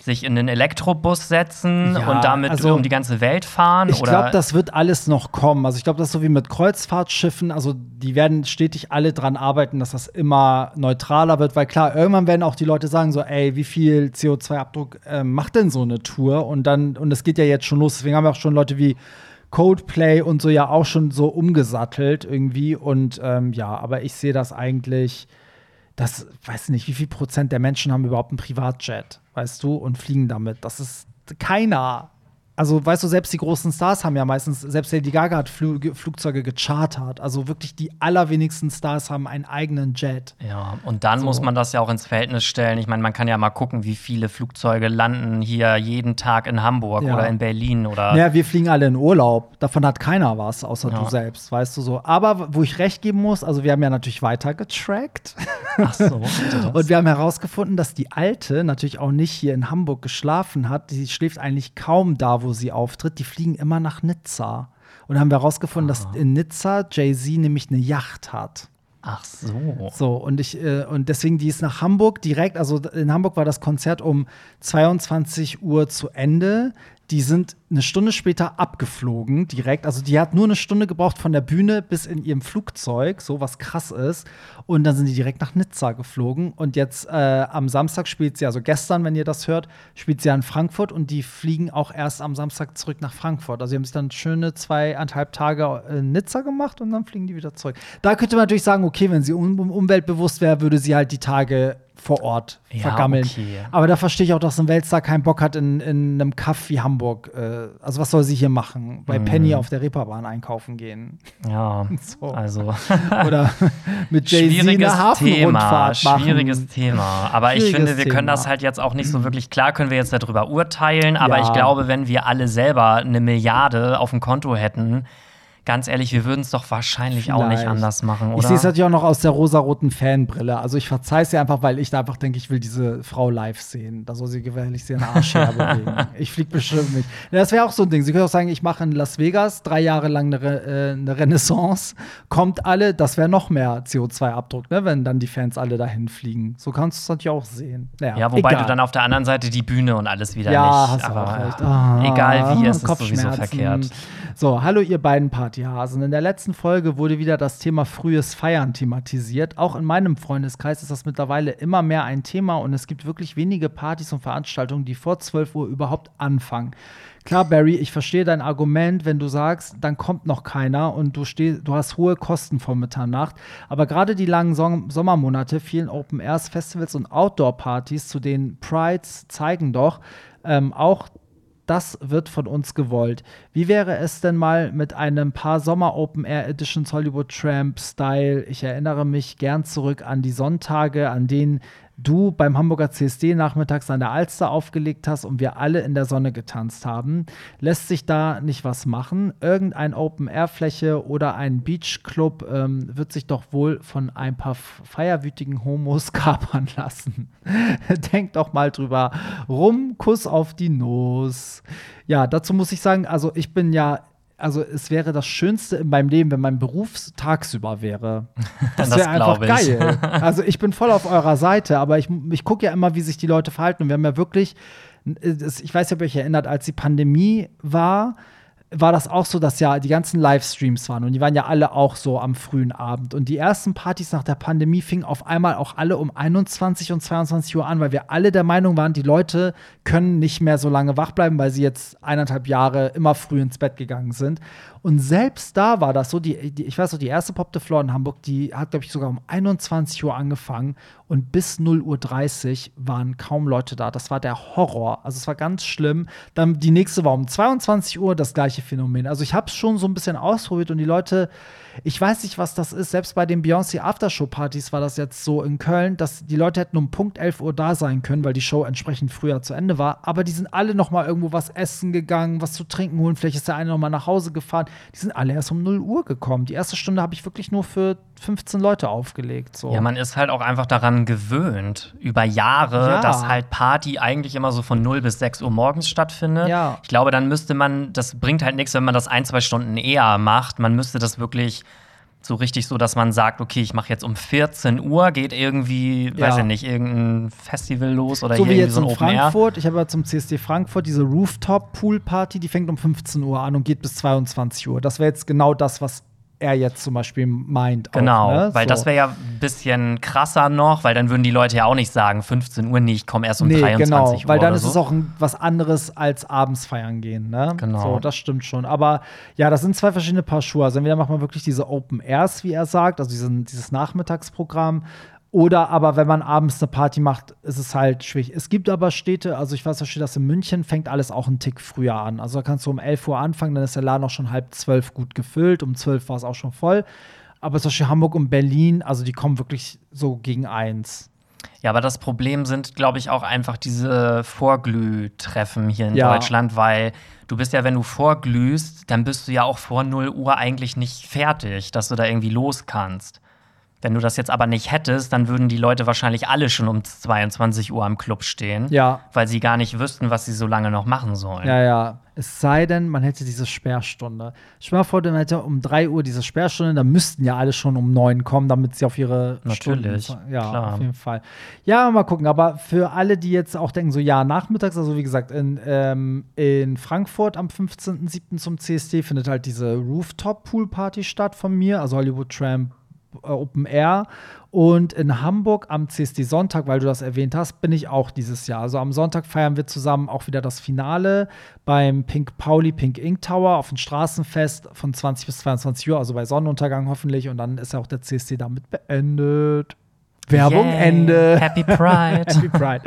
sich in den Elektrobus setzen Ja, und damit also, um die ganze Welt fahren? Ich glaube, das wird alles noch kommen. Also ich glaube, das ist so wie mit Kreuzfahrtschiffen. Also die werden stetig alle dran arbeiten, dass das immer neutraler wird. Weil klar, irgendwann werden auch die Leute sagen so, ey, wie viel CO2-Abdruck äh, macht denn so eine Tour? Und dann, und es geht ja jetzt schon los. Deswegen haben wir auch schon Leute wie Coldplay und so ja auch schon so umgesattelt irgendwie. Und ähm, ja, aber ich sehe das eigentlich, das, weiß nicht, wie viel Prozent der Menschen haben überhaupt einen Privatjet, weißt du, und fliegen damit. Das ist keiner. Also, weißt du, selbst die großen Stars haben ja meistens, selbst Lady Gaga hat Flü Flugzeuge gechartert. Also wirklich die allerwenigsten Stars haben einen eigenen Jet. Ja, und dann So. muss man das ja auch ins Verhältnis stellen. Ich meine, man kann ja mal gucken, wie viele Flugzeuge landen hier jeden Tag in Hamburg Ja. oder in Berlin oder. Naja, wir fliegen alle in Urlaub. Davon hat keiner was, außer Ja. du selbst, weißt du so. Aber wo ich recht geben muss, also wir haben ja natürlich weiter getrackt. Ach so. Und wir haben herausgefunden, dass die Alte natürlich auch nicht hier in Hamburg geschlafen hat. Sie schläft eigentlich kaum da, wo sie auftritt. Die fliegen immer nach Nizza. Und haben wir herausgefunden, dass in Nizza Jay-Z nämlich eine Yacht hat. Ach so. So, und ich, äh, und deswegen, die ist nach Hamburg direkt, also in Hamburg war das Konzert um 22 Uhr zu Ende. Die sind eine Stunde später abgeflogen, direkt. Also die hat nur eine Stunde gebraucht von der Bühne bis in ihrem Flugzeug, so was krass ist. Und dann sind die direkt nach Nizza geflogen. Und jetzt äh, am Samstag spielt sie, also gestern, wenn ihr das hört, spielt sie ja in Frankfurt und die fliegen auch erst am Samstag zurück nach Frankfurt. Also sie haben sich dann schöne zweieinhalb Tage in Nizza gemacht und dann fliegen die wieder zurück. Da könnte man natürlich sagen, okay, wenn sie um umweltbewusst wäre, würde sie halt die Tage vor Ort Ja, vergammeln. okay. Aber da verstehe ich auch, dass ein Weltstar keinen Bock hat, in, in einem Kaff wie Hamburg. Äh, also, was soll sie hier machen? Bei Mhm. Penny auf der Reeperbahn einkaufen gehen. Ja, So. also. Oder mit Jay-Z Schwieriges eine Thema, Hafenrundfahrt machen. schwieriges Thema. Aber ich Schwieriges finde, wir können Thema. das halt jetzt auch nicht so wirklich, klar können wir jetzt darüber urteilen, aber Ja. ich glaube, wenn wir alle selber eine Milliarde auf dem Konto hätten, ganz ehrlich, wir würden es doch wahrscheinlich auch nicht Vielleicht. anders machen, Ich oder? sehe es natürlich auch noch aus der rosaroten Fanbrille. Also ich verzeihe es ihr einfach, weil ich da einfach denke, ich will diese Frau live sehen. Da soll sie gefährlich ihren Arsch herbewegen. Ich fliege bestimmt nicht. Das wäre auch so ein Ding. Sie können auch sagen, ich mache in Las Vegas drei Jahre lang eine, Re äh, eine Renaissance. Kommt alle, das wäre noch mehr CO2-Abdruck, ne? wenn dann die Fans alle dahin fliegen. So kannst du es natürlich auch sehen. Naja, ja, wobei egal. du dann auf der anderen Seite die Bühne und alles wieder ja, nicht. hast aber auch recht. Ah, egal wie, es ist sowieso Kopfschmerzen. verkehrt. So, hallo ihr beiden Partyhasen. In der letzten Folge wurde wieder das Thema frühes Feiern thematisiert. Auch in meinem Freundeskreis ist das mittlerweile immer mehr ein Thema und es gibt wirklich wenige Partys und Veranstaltungen, die vor 12 Uhr überhaupt anfangen. Klar, Barry, ich verstehe dein Argument, wenn du sagst, dann kommt noch keiner und du, steh, du hast hohe Kosten vor Mitternacht. Aber gerade die langen Som Sommermonate, vielen Open Airs, Festivals und Outdoor-Partys, zu denen Prides zeigen doch ähm, auch das wird von uns gewollt. Wie wäre es denn mal mit einem paar Sommer Open Air Editions Hollywood Tramp Style? Ich erinnere mich gern zurück an die Sonntage, an denen du beim Hamburger CSD nachmittags an der Alster aufgelegt hast und wir alle in der Sonne getanzt haben. Lässt sich da nicht was machen? Irgendein Open-Air-Fläche oder ein Beachclub ähm, wird sich doch wohl von ein paar feierwütigen Homos kapern lassen. Denkt doch mal drüber rum. Kuss auf die Nuss. Ja, dazu muss ich sagen, also ich bin ja also es wäre das Schönste in meinem Leben, wenn mein Beruf tagsüber wäre. Das Das wäre einfach ich. geil. Also ich bin voll auf eurer Seite, aber ich, ich gucke ja immer, wie sich die Leute verhalten. Und wir haben ja wirklich, es- ich weiß nicht, ob ihr euch erinnert, als die Pandemie war, war das auch so, dass ja die ganzen Livestreams waren und die waren ja alle auch so am frühen Abend. Und die ersten Partys nach der Pandemie fingen auf einmal auch alle um 21 und 22 Uhr an, weil wir alle der Meinung waren, die Leute können nicht mehr so lange wach bleiben, weil sie jetzt eineinhalb Jahre immer früh ins Bett gegangen sind. Und selbst da war das so, die, die, ich weiß noch, die erste Pop de Floor in Hamburg, die hat, glaube ich, sogar um 21 Uhr angefangen und bis 0.30 Uhr waren kaum Leute da. Das war der Horror. Also es war ganz schlimm. Dann die nächste war um 22 Uhr das gleiche Phänomen. Also ich habe es schon so ein bisschen ausprobiert und die Leute, ich weiß nicht, was das ist. Selbst bei den Beyoncé Aftershow-Partys war das jetzt so in Köln, dass die Leute hätten um Punkt 11 Uhr da sein können, weil die Show entsprechend früher zu Ende war. Aber die sind alle noch mal irgendwo was essen gegangen, was zu trinken holen. Vielleicht ist der eine noch mal nach Hause gefahren. Die sind alle erst um 0 Uhr gekommen. Die erste Stunde habe ich wirklich nur für 15 Leute aufgelegt. So. Ja, man ist halt auch einfach daran gewöhnt, über Jahre, Ja. dass halt Party eigentlich immer so von 0 bis 6 Uhr morgens stattfindet. Ja. Ich glaube, dann müsste man, das bringt halt nichts, wenn man das ein, zwei Stunden eher macht. Man müsste das wirklich so richtig so, dass man sagt, okay, ich mache jetzt um 14 Uhr, geht irgendwie, Ja. weiß ich nicht, irgendein Festival los oder so hier wie irgendwie jetzt so ein in Open Air. Frankfurt. Ich habe ja zum CSD Frankfurt diese Rooftop-Pool-Party, die fängt um 15 Uhr an und geht bis 22 Uhr. Das wäre jetzt genau das, was er jetzt zum Beispiel meint. Genau, auch, ne? weil so. das wäre ja ein bisschen krasser noch, weil dann würden die Leute ja auch nicht sagen, 15 Uhr, nee, ich komme erst um Nee, 23 genau, Uhr. weil dann ist so. es auch ein, was anderes als abends feiern gehen, ne? Genau. So, das stimmt schon. Aber ja, das sind zwei verschiedene Paar Schuhe. Also entweder macht man wirklich diese Open Airs, wie er sagt, also diesen, dieses Nachmittagsprogramm. Oder aber, wenn man abends eine Party macht, ist es halt schwierig. Es gibt aber Städte, also ich weiß, da steht das in München, fängt alles auch einen Tick früher an. Also da kannst du um 11 Uhr anfangen, dann ist der Laden auch schon halb zwölf gut gefüllt. Um 12 war es auch schon voll. Aber zum Beispiel Hamburg und Berlin, also die kommen wirklich so gegen eins. Ja, aber das Problem sind, glaube ich, auch einfach diese Vorglühtreffen hier in Ja. Deutschland, weil du bist ja, wenn du vorglühst, dann bist du ja auch vor 0 Uhr eigentlich nicht fertig, dass du da irgendwie los kannst. Wenn du das jetzt aber nicht hättest, dann würden die Leute wahrscheinlich alle schon um 22 Uhr am Club stehen, Ja. weil sie gar nicht wüssten, was sie so lange noch machen sollen. Ja, ja. Es sei denn, man hätte diese Sperrstunde. Dir mal vor, man hätte um 3 Uhr diese Sperrstunde, dann müssten ja alle schon um 9 kommen, damit sie auf ihre Natürlich, Stunden. Ja, klar. auf jeden Fall. Ja, mal gucken. Aber für alle, die jetzt auch denken, so ja, nachmittags, also wie gesagt, in, ähm, in Frankfurt am 15.07. zum CSD findet halt diese Rooftop-Pool-Party statt von mir, also Hollywood Tramp Open Air. Und in Hamburg am CSD Sonntag, weil du das erwähnt hast, bin ich auch dieses Jahr. Also am Sonntag feiern wir zusammen auch wieder das Finale beim Pink Pauli Pink Ink Tower auf dem Straßenfest von 20 bis 22 Uhr, also bei Sonnenuntergang hoffentlich. Und dann ist ja auch der CSD damit beendet. Werbung Yay. Ende. Happy Pride. Happy Pride.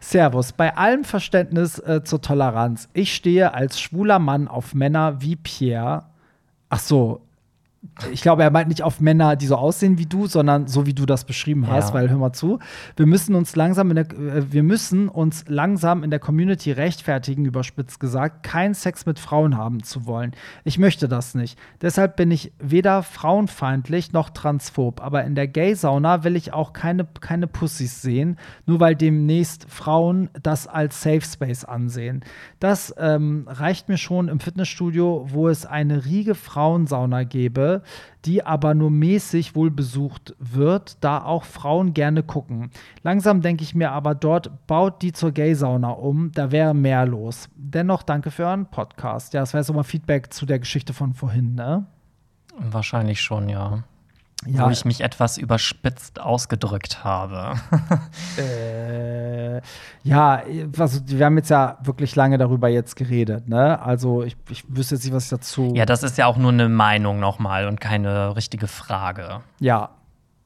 Servus. Bei allem Verständnis äh, zur Toleranz. Ich stehe als schwuler Mann auf Männer wie Pierre. Ach so. Ich glaube, er meint nicht auf Männer, die so aussehen wie du, sondern so wie du das beschrieben hast, Ja. weil hör mal zu. Wir müssen uns langsam in der, äh, wir müssen uns langsam in der Community rechtfertigen, überspitzt gesagt, keinen Sex mit Frauen haben zu wollen. Ich möchte das nicht. Deshalb bin ich weder frauenfeindlich noch transphob. Aber in der Gay-Sauna will ich auch keine, keine Pussys sehen, nur weil demnächst Frauen das als Safe Space ansehen. Das ähm, reicht mir schon im Fitnessstudio, wo es eine riege Frauensauna gäbe, die aber nur mäßig wohl besucht wird, da auch Frauen gerne gucken. Langsam denke ich mir aber dort, baut die zur Gay-Sauna um, da wäre mehr los. Dennoch danke für euren Podcast. Ja, das war jetzt nochmal Feedback zu der Geschichte von vorhin, ne? Wahrscheinlich schon, ja. Ja, Wo ich mich etwas überspitzt ausgedrückt habe. Äh, ja, also wir haben jetzt ja wirklich lange darüber jetzt geredet, ne? Also ich, ich wüsste jetzt nicht, was ich dazu. ja, das ist ja auch nur eine Meinung nochmal und keine richtige Frage. ja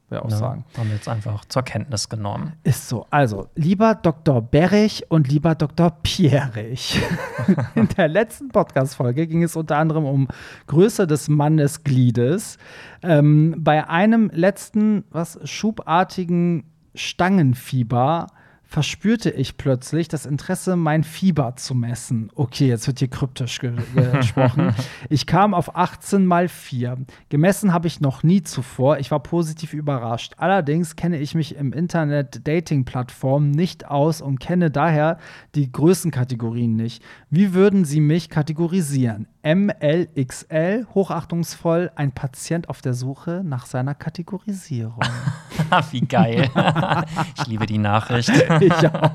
würde auch Ne? sagen. Haben wir jetzt einfach zur Kenntnis genommen. Ist so. Also, lieber Dr. Berich und lieber Dr. Pierich. In der letzten Podcast-Folge ging es unter anderem um Größe des Mannesgliedes. Ähm, bei einem letzten, was, schubartigen Stangenfieber verspürte ich plötzlich das Interesse, mein Fieber zu messen. Okay, jetzt wird hier kryptisch ge gesprochen. Ich kam auf 18 mal 4. Gemessen habe ich noch nie zuvor. Ich war positiv überrascht. Allerdings kenne ich mich im Internet-Dating-Plattformen nicht aus und kenne daher die Größenkategorien nicht. Wie würden Sie mich kategorisieren? MLXL, hochachtungsvoll, ein Patient auf der Suche nach seiner Kategorisierung. Wie geil. ich liebe die Nachricht. ich auch.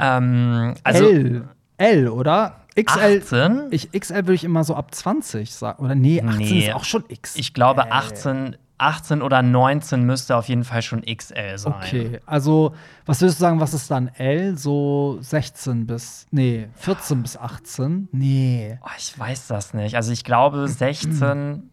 ähm, also L. L, oder? XL. 18? Ich, XL würde ich immer so ab 20 sagen. Oder nee, 18 Nee. ist auch schon X. Ich glaube, 18, 18 oder 19 müsste auf jeden Fall schon XL sein. Okay, also was würdest du sagen, was ist dann L? So 16 bis, nee, 14 bis 18? Nee. Oh, ich weiß das nicht. Also ich glaube 16.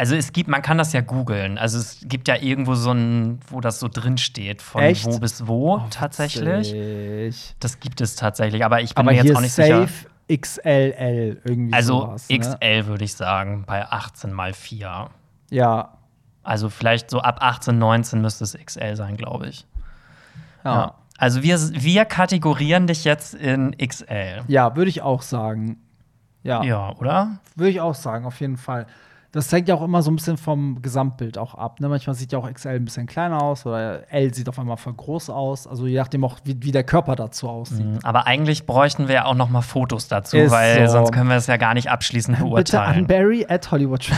Also es gibt, man kann das ja googeln. Also es gibt ja irgendwo so ein, wo das so drin steht, von Echt? wo bis wo tatsächlich. Witzig. Das gibt es tatsächlich, aber ich bin Aber mir jetzt auch nicht sicher. safe XLL irgendwie Also sowas, ne? XL würde ich sagen, bei 18 mal 4. Ja. Also vielleicht so ab 18, 19 müsste es XL sein, glaube ich. Ja. Ja. Also wir, wir kategorieren dich jetzt in XL. Ja, würde ich auch sagen. Ja. Ja, oder? Würde ich auch sagen, auf jeden Fall. Das hängt ja auch immer so ein bisschen vom Gesamtbild auch ab. Ne? Manchmal sieht ja auch XL ein bisschen kleiner aus oder L sieht auf einmal voll groß aus. Also je nachdem auch, wie, wie der Körper dazu aussieht. Mhm, Aber eigentlich bräuchten wir ja auch noch mal Fotos dazu, Ist weil so. sonst können wir es ja gar nicht abschließend Bitte beurteilen. an Barry at Hollywood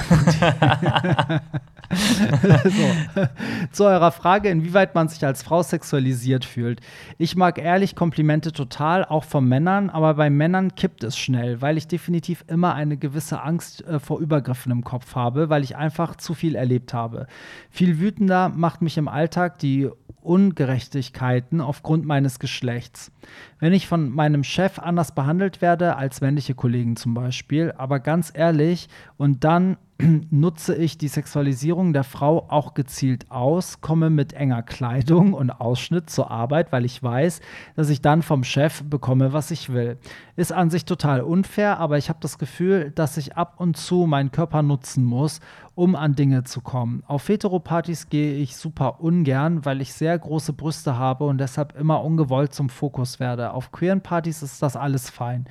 so. Zu eurer Frage, inwieweit man sich als Frau sexualisiert fühlt. Ich mag ehrlich Komplimente total, auch von Männern, aber bei Männern kippt es schnell, weil ich definitiv immer eine gewisse Angst äh, vor Übergriffen im Kopf habe, weil ich einfach zu viel erlebt habe. Viel wütender macht mich im Alltag die Ungerechtigkeiten aufgrund meines Geschlechts. Wenn ich von meinem Chef anders behandelt werde als männliche Kollegen zum Beispiel, aber ganz ehrlich, und dann nutze ich die Sexualisierung der Frau auch gezielt aus, komme mit enger Kleidung und Ausschnitt zur Arbeit, weil ich weiß, dass ich dann vom Chef bekomme, was ich will. Ist an sich total unfair, aber ich habe das Gefühl, dass ich ab und zu meinen Körper nutzen muss, um an Dinge zu kommen. Auf Heteropartys gehe ich super ungern, weil ich sehr große Brüste habe und deshalb immer ungewollt zum Fokus werde. Auf queeren Partys ist das alles fein.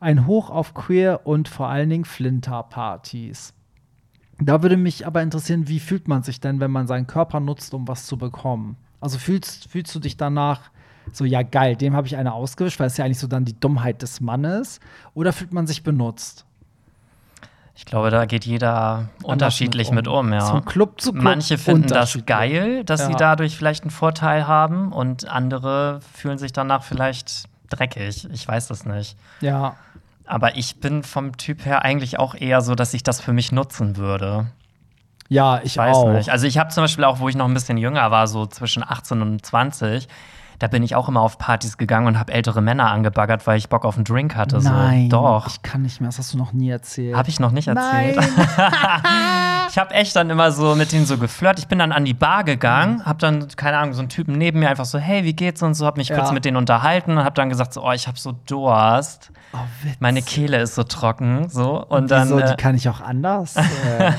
Ein Hoch auf queer und vor allen Dingen Flinter-Partys. Da würde mich aber interessieren, wie fühlt man sich denn, wenn man seinen Körper nutzt, um was zu bekommen? Also fühlst, fühlst du dich danach so, ja geil, dem habe ich eine ausgewischt, weil es ja eigentlich so dann die Dummheit des Mannes? Oder fühlt man sich benutzt? Ich glaube, da geht jeder unterschiedlich mit um. ja. Von Club zu Club Manche finden das geil, dass sie Ja. dadurch vielleicht einen Vorteil haben und andere fühlen sich danach vielleicht dreckig. Ich weiß das nicht. Ja, Aber ich bin vom Typ her eigentlich auch eher so, dass ich das für mich nutzen würde. ja, ich, Ich weiß auch. nicht. Also ich habe zum Beispiel auch, wo ich noch ein bisschen jünger war, so zwischen 18 und 20, da bin ich auch immer auf Partys gegangen und habe ältere Männer angebaggert, weil ich Bock auf einen Drink hatte. Nein, So. Doch. Ich kann nicht mehr, das hast du noch nie erzählt. Habe ich noch nicht erzählt. Nein. Ich habe echt dann immer so mit denen so geflirt. Ich bin dann an die Bar gegangen, habe dann, keine Ahnung, so einen Typen neben mir einfach so, hey, wie geht's und so, habe mich Ja. kurz mit denen unterhalten und habe dann gesagt so, oh, ich habe so Durst. oh. Meine Kehle ist so trocken, so und dann Wieso, die äh, kann ich auch anders. äh,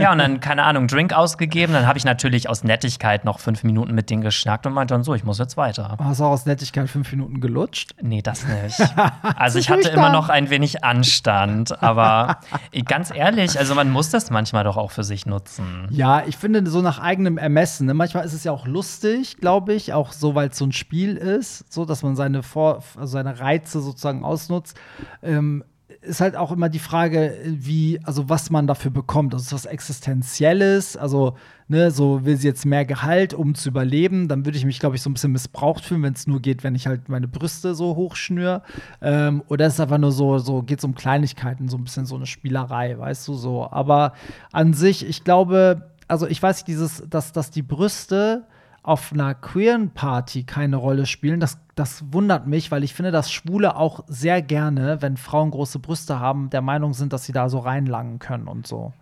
ja und dann keine Ahnung Drink ausgegeben. Dann habe ich natürlich aus Nettigkeit noch fünf Minuten mit denen geschnackt und meinte dann so, ich muss jetzt weiter. hast du auch aus Nettigkeit fünf Minuten gelutscht? Nee, das nicht. Also ich hatte immer noch ein wenig Anstand, aber ganz ehrlich, also man muss das manchmal doch auch für sich nutzen. Ja, ich finde so nach eigenem Ermessen. Ne? Manchmal ist es ja auch lustig, glaube ich, auch so, weil es so ein Spiel ist, so dass man seine, Vor also seine Reize sozusagen ausnutzt. Ähm, ist halt auch immer die Frage, wie, also was man dafür bekommt. Das ist was Existenzielles, also, ne, so will sie jetzt mehr Gehalt, um zu überleben, dann würde ich mich, glaube ich, so ein bisschen missbraucht fühlen, wenn es nur geht, wenn ich halt meine Brüste so hochschnür. Ähm, oder es ist einfach nur so, so geht es um Kleinigkeiten, so ein bisschen so eine Spielerei, weißt du, so. Aber an sich, ich glaube, also ich weiß dieses, dass, dass die Brüste auf einer queeren Party keine Rolle spielen, das, das wundert mich, weil ich finde, dass Schwule auch sehr gerne, wenn Frauen große Brüste haben, der Meinung sind, dass sie da so reinlangen können und so.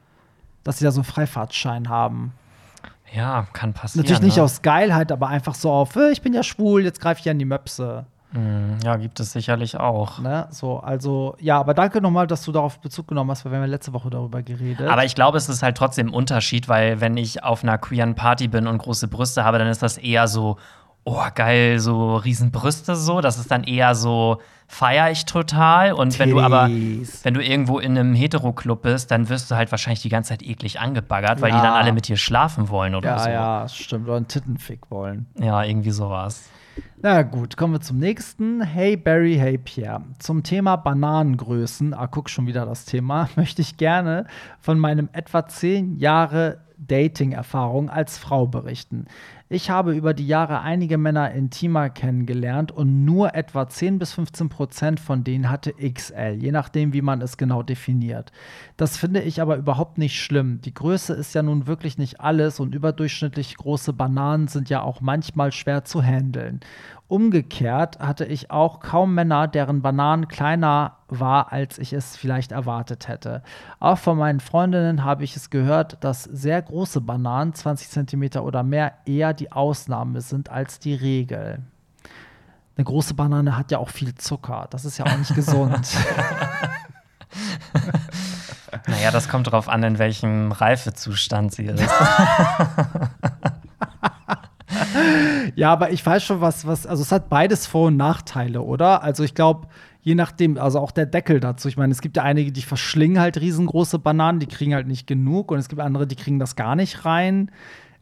Dass sie da so einen Freifahrtschein haben. Ja, kann passieren. Natürlich nicht ne? aus Geilheit, aber einfach so auf, äh, ich bin ja schwul, jetzt greife ich ja in die Möpse. Hm, Ja, gibt es sicherlich auch. Ne? So, also, ja, aber danke nochmal, dass du darauf Bezug genommen hast, weil wir haben ja letzte Woche darüber geredet. Aber ich glaube, es ist halt trotzdem ein Unterschied, weil wenn ich auf einer queeren Party bin und große Brüste habe, dann ist das eher so, oh geil, so Riesenbrüste so. Das ist dann eher so, feiere ich total. Und wenn du aber, Titties. wenn du irgendwo in einem Hetero-Club bist, dann wirst du halt wahrscheinlich die ganze Zeit eklig angebaggert, weil Ja. die dann alle mit dir schlafen wollen oder ja, so. ja, stimmt. Oder einen Tittenfick wollen. Ja, irgendwie sowas. Na gut, kommen wir zum nächsten. Hey Barry, hey Pierre. Zum Thema Bananengrößen, ah, guck schon wieder das Thema, möchte ich gerne von meinem etwa zehn Jahre Dating-Erfahrung als Frau berichten. Ich habe über die Jahre einige Männer intimer kennengelernt und nur etwa 10 bis 15 Prozent von denen hatte XL, je nachdem, wie man es genau definiert. Das finde ich aber überhaupt nicht schlimm. Die Größe ist ja nun wirklich nicht alles und überdurchschnittlich große Bananen sind ja auch manchmal schwer zu handeln. Umgekehrt hatte ich auch kaum Männer, deren Bananen kleiner war, als ich es vielleicht erwartet hätte. Auch von meinen Freundinnen habe ich es gehört, dass sehr große Bananen, 20 Zentimeter oder mehr, eher die Ausnahme sind als die Regel. Eine große Banane hat ja auch viel Zucker. Das ist ja auch nicht gesund. Naja, das kommt drauf an, in welchem Reifezustand sie ist. Ja, aber ich weiß schon, was, was, also es hat beides Vor- und Nachteile, oder? Also ich glaube, je nachdem, also auch der Deckel dazu. Ich meine, es gibt ja einige, die verschlingen halt riesengroße Bananen, die kriegen halt nicht genug und es gibt andere, die kriegen das gar nicht rein.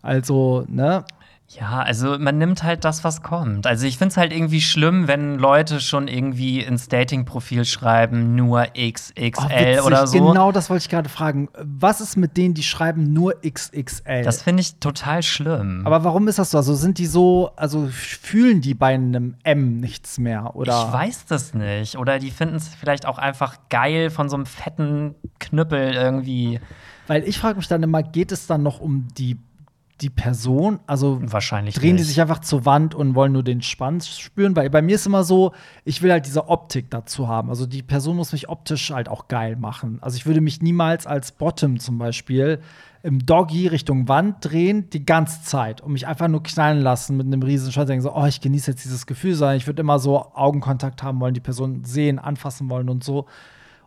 Also, ne? Ja, also man nimmt halt das, was kommt. Also ich finde es halt irgendwie schlimm, wenn Leute schon irgendwie ins Dating-Profil schreiben, nur XXL Oh, witzig, oder so. Genau das wollte ich gerade fragen. Was ist mit denen, die schreiben nur XXL? Das finde ich total schlimm. Aber warum ist das so? Also sind die so, also fühlen die bei einem M nichts mehr? Oder? Ich weiß das nicht. Oder die finden es vielleicht auch einfach geil von so einem fetten Knüppel irgendwie. Weil ich frage mich dann immer, geht es dann noch um die, die Person? Also Wahrscheinlich drehen die nicht. sich einfach zur Wand und wollen nur den Schwanz spüren? Weil bei mir ist immer so, ich will halt diese Optik dazu haben. Also die Person muss mich optisch halt auch geil machen. Also ich würde mich niemals als Bottom zum Beispiel im Doggy Richtung Wand drehen, die ganze Zeit und mich einfach nur knallen lassen mit einem riesen Schwanz. Denken so, oh, ich genieße jetzt dieses Gefühl, sondern ich würde immer so Augenkontakt haben wollen, die Person sehen, anfassen wollen und so.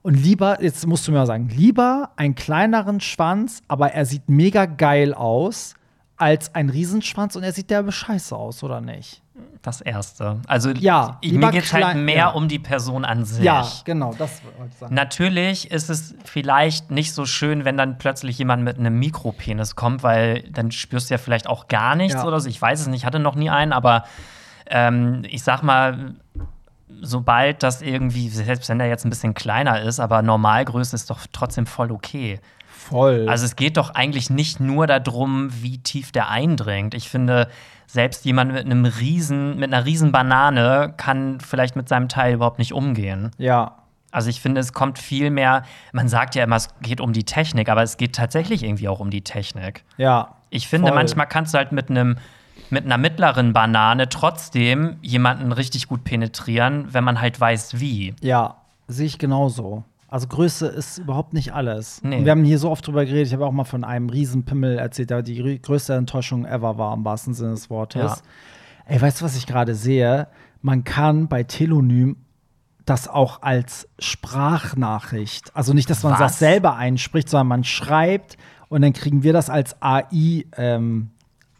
Und lieber, jetzt musst du mir mal sagen, lieber einen kleineren Schwanz, aber er sieht mega geil aus, als ein Riesenschwanz und er sieht derbe scheiße aus, oder nicht? Das Erste. Also Ja, ich, mir geht es halt mehr ja. um die Person an sich. Ja, genau, das wollte ich sagen. Natürlich ist es vielleicht nicht so schön, wenn dann plötzlich jemand mit einem Mikropenis kommt, weil dann spürst du ja vielleicht auch gar nichts Ja. oder so. Ich weiß es nicht, ich hatte noch nie einen, aber ähm, ich sag mal, sobald das irgendwie, selbst wenn der jetzt ein bisschen kleiner ist, aber Normalgröße ist doch trotzdem voll okay. Voll. Also es geht doch eigentlich nicht nur darum, wie tief der eindringt. Ich finde, selbst jemand mit einem riesen, mit einer riesen Banane kann vielleicht mit seinem Teil überhaupt nicht umgehen. ja. Also ich finde, es kommt viel mehr, man sagt ja immer, es geht um die Technik, aber es geht tatsächlich irgendwie auch um die Technik. Ja. Ich finde, Voll. manchmal kannst du halt mit einem mit einer mittleren Banane trotzdem jemanden richtig gut penetrieren, wenn man halt weiß, wie. Ja, sehe ich genauso. Also Größe ist überhaupt nicht alles. Nee. Wir haben hier so oft drüber geredet. Ich habe auch mal von einem Riesenpimmel erzählt, der die grö- größte Enttäuschung ever war, im wahrsten Sinne des Wortes. Ja. Ey, weißt du, was ich gerade sehe? Man kann bei Telonym das auch als Sprachnachricht, also nicht, dass man Was? das selber einspricht, sondern man schreibt und dann kriegen wir das als AI ähm,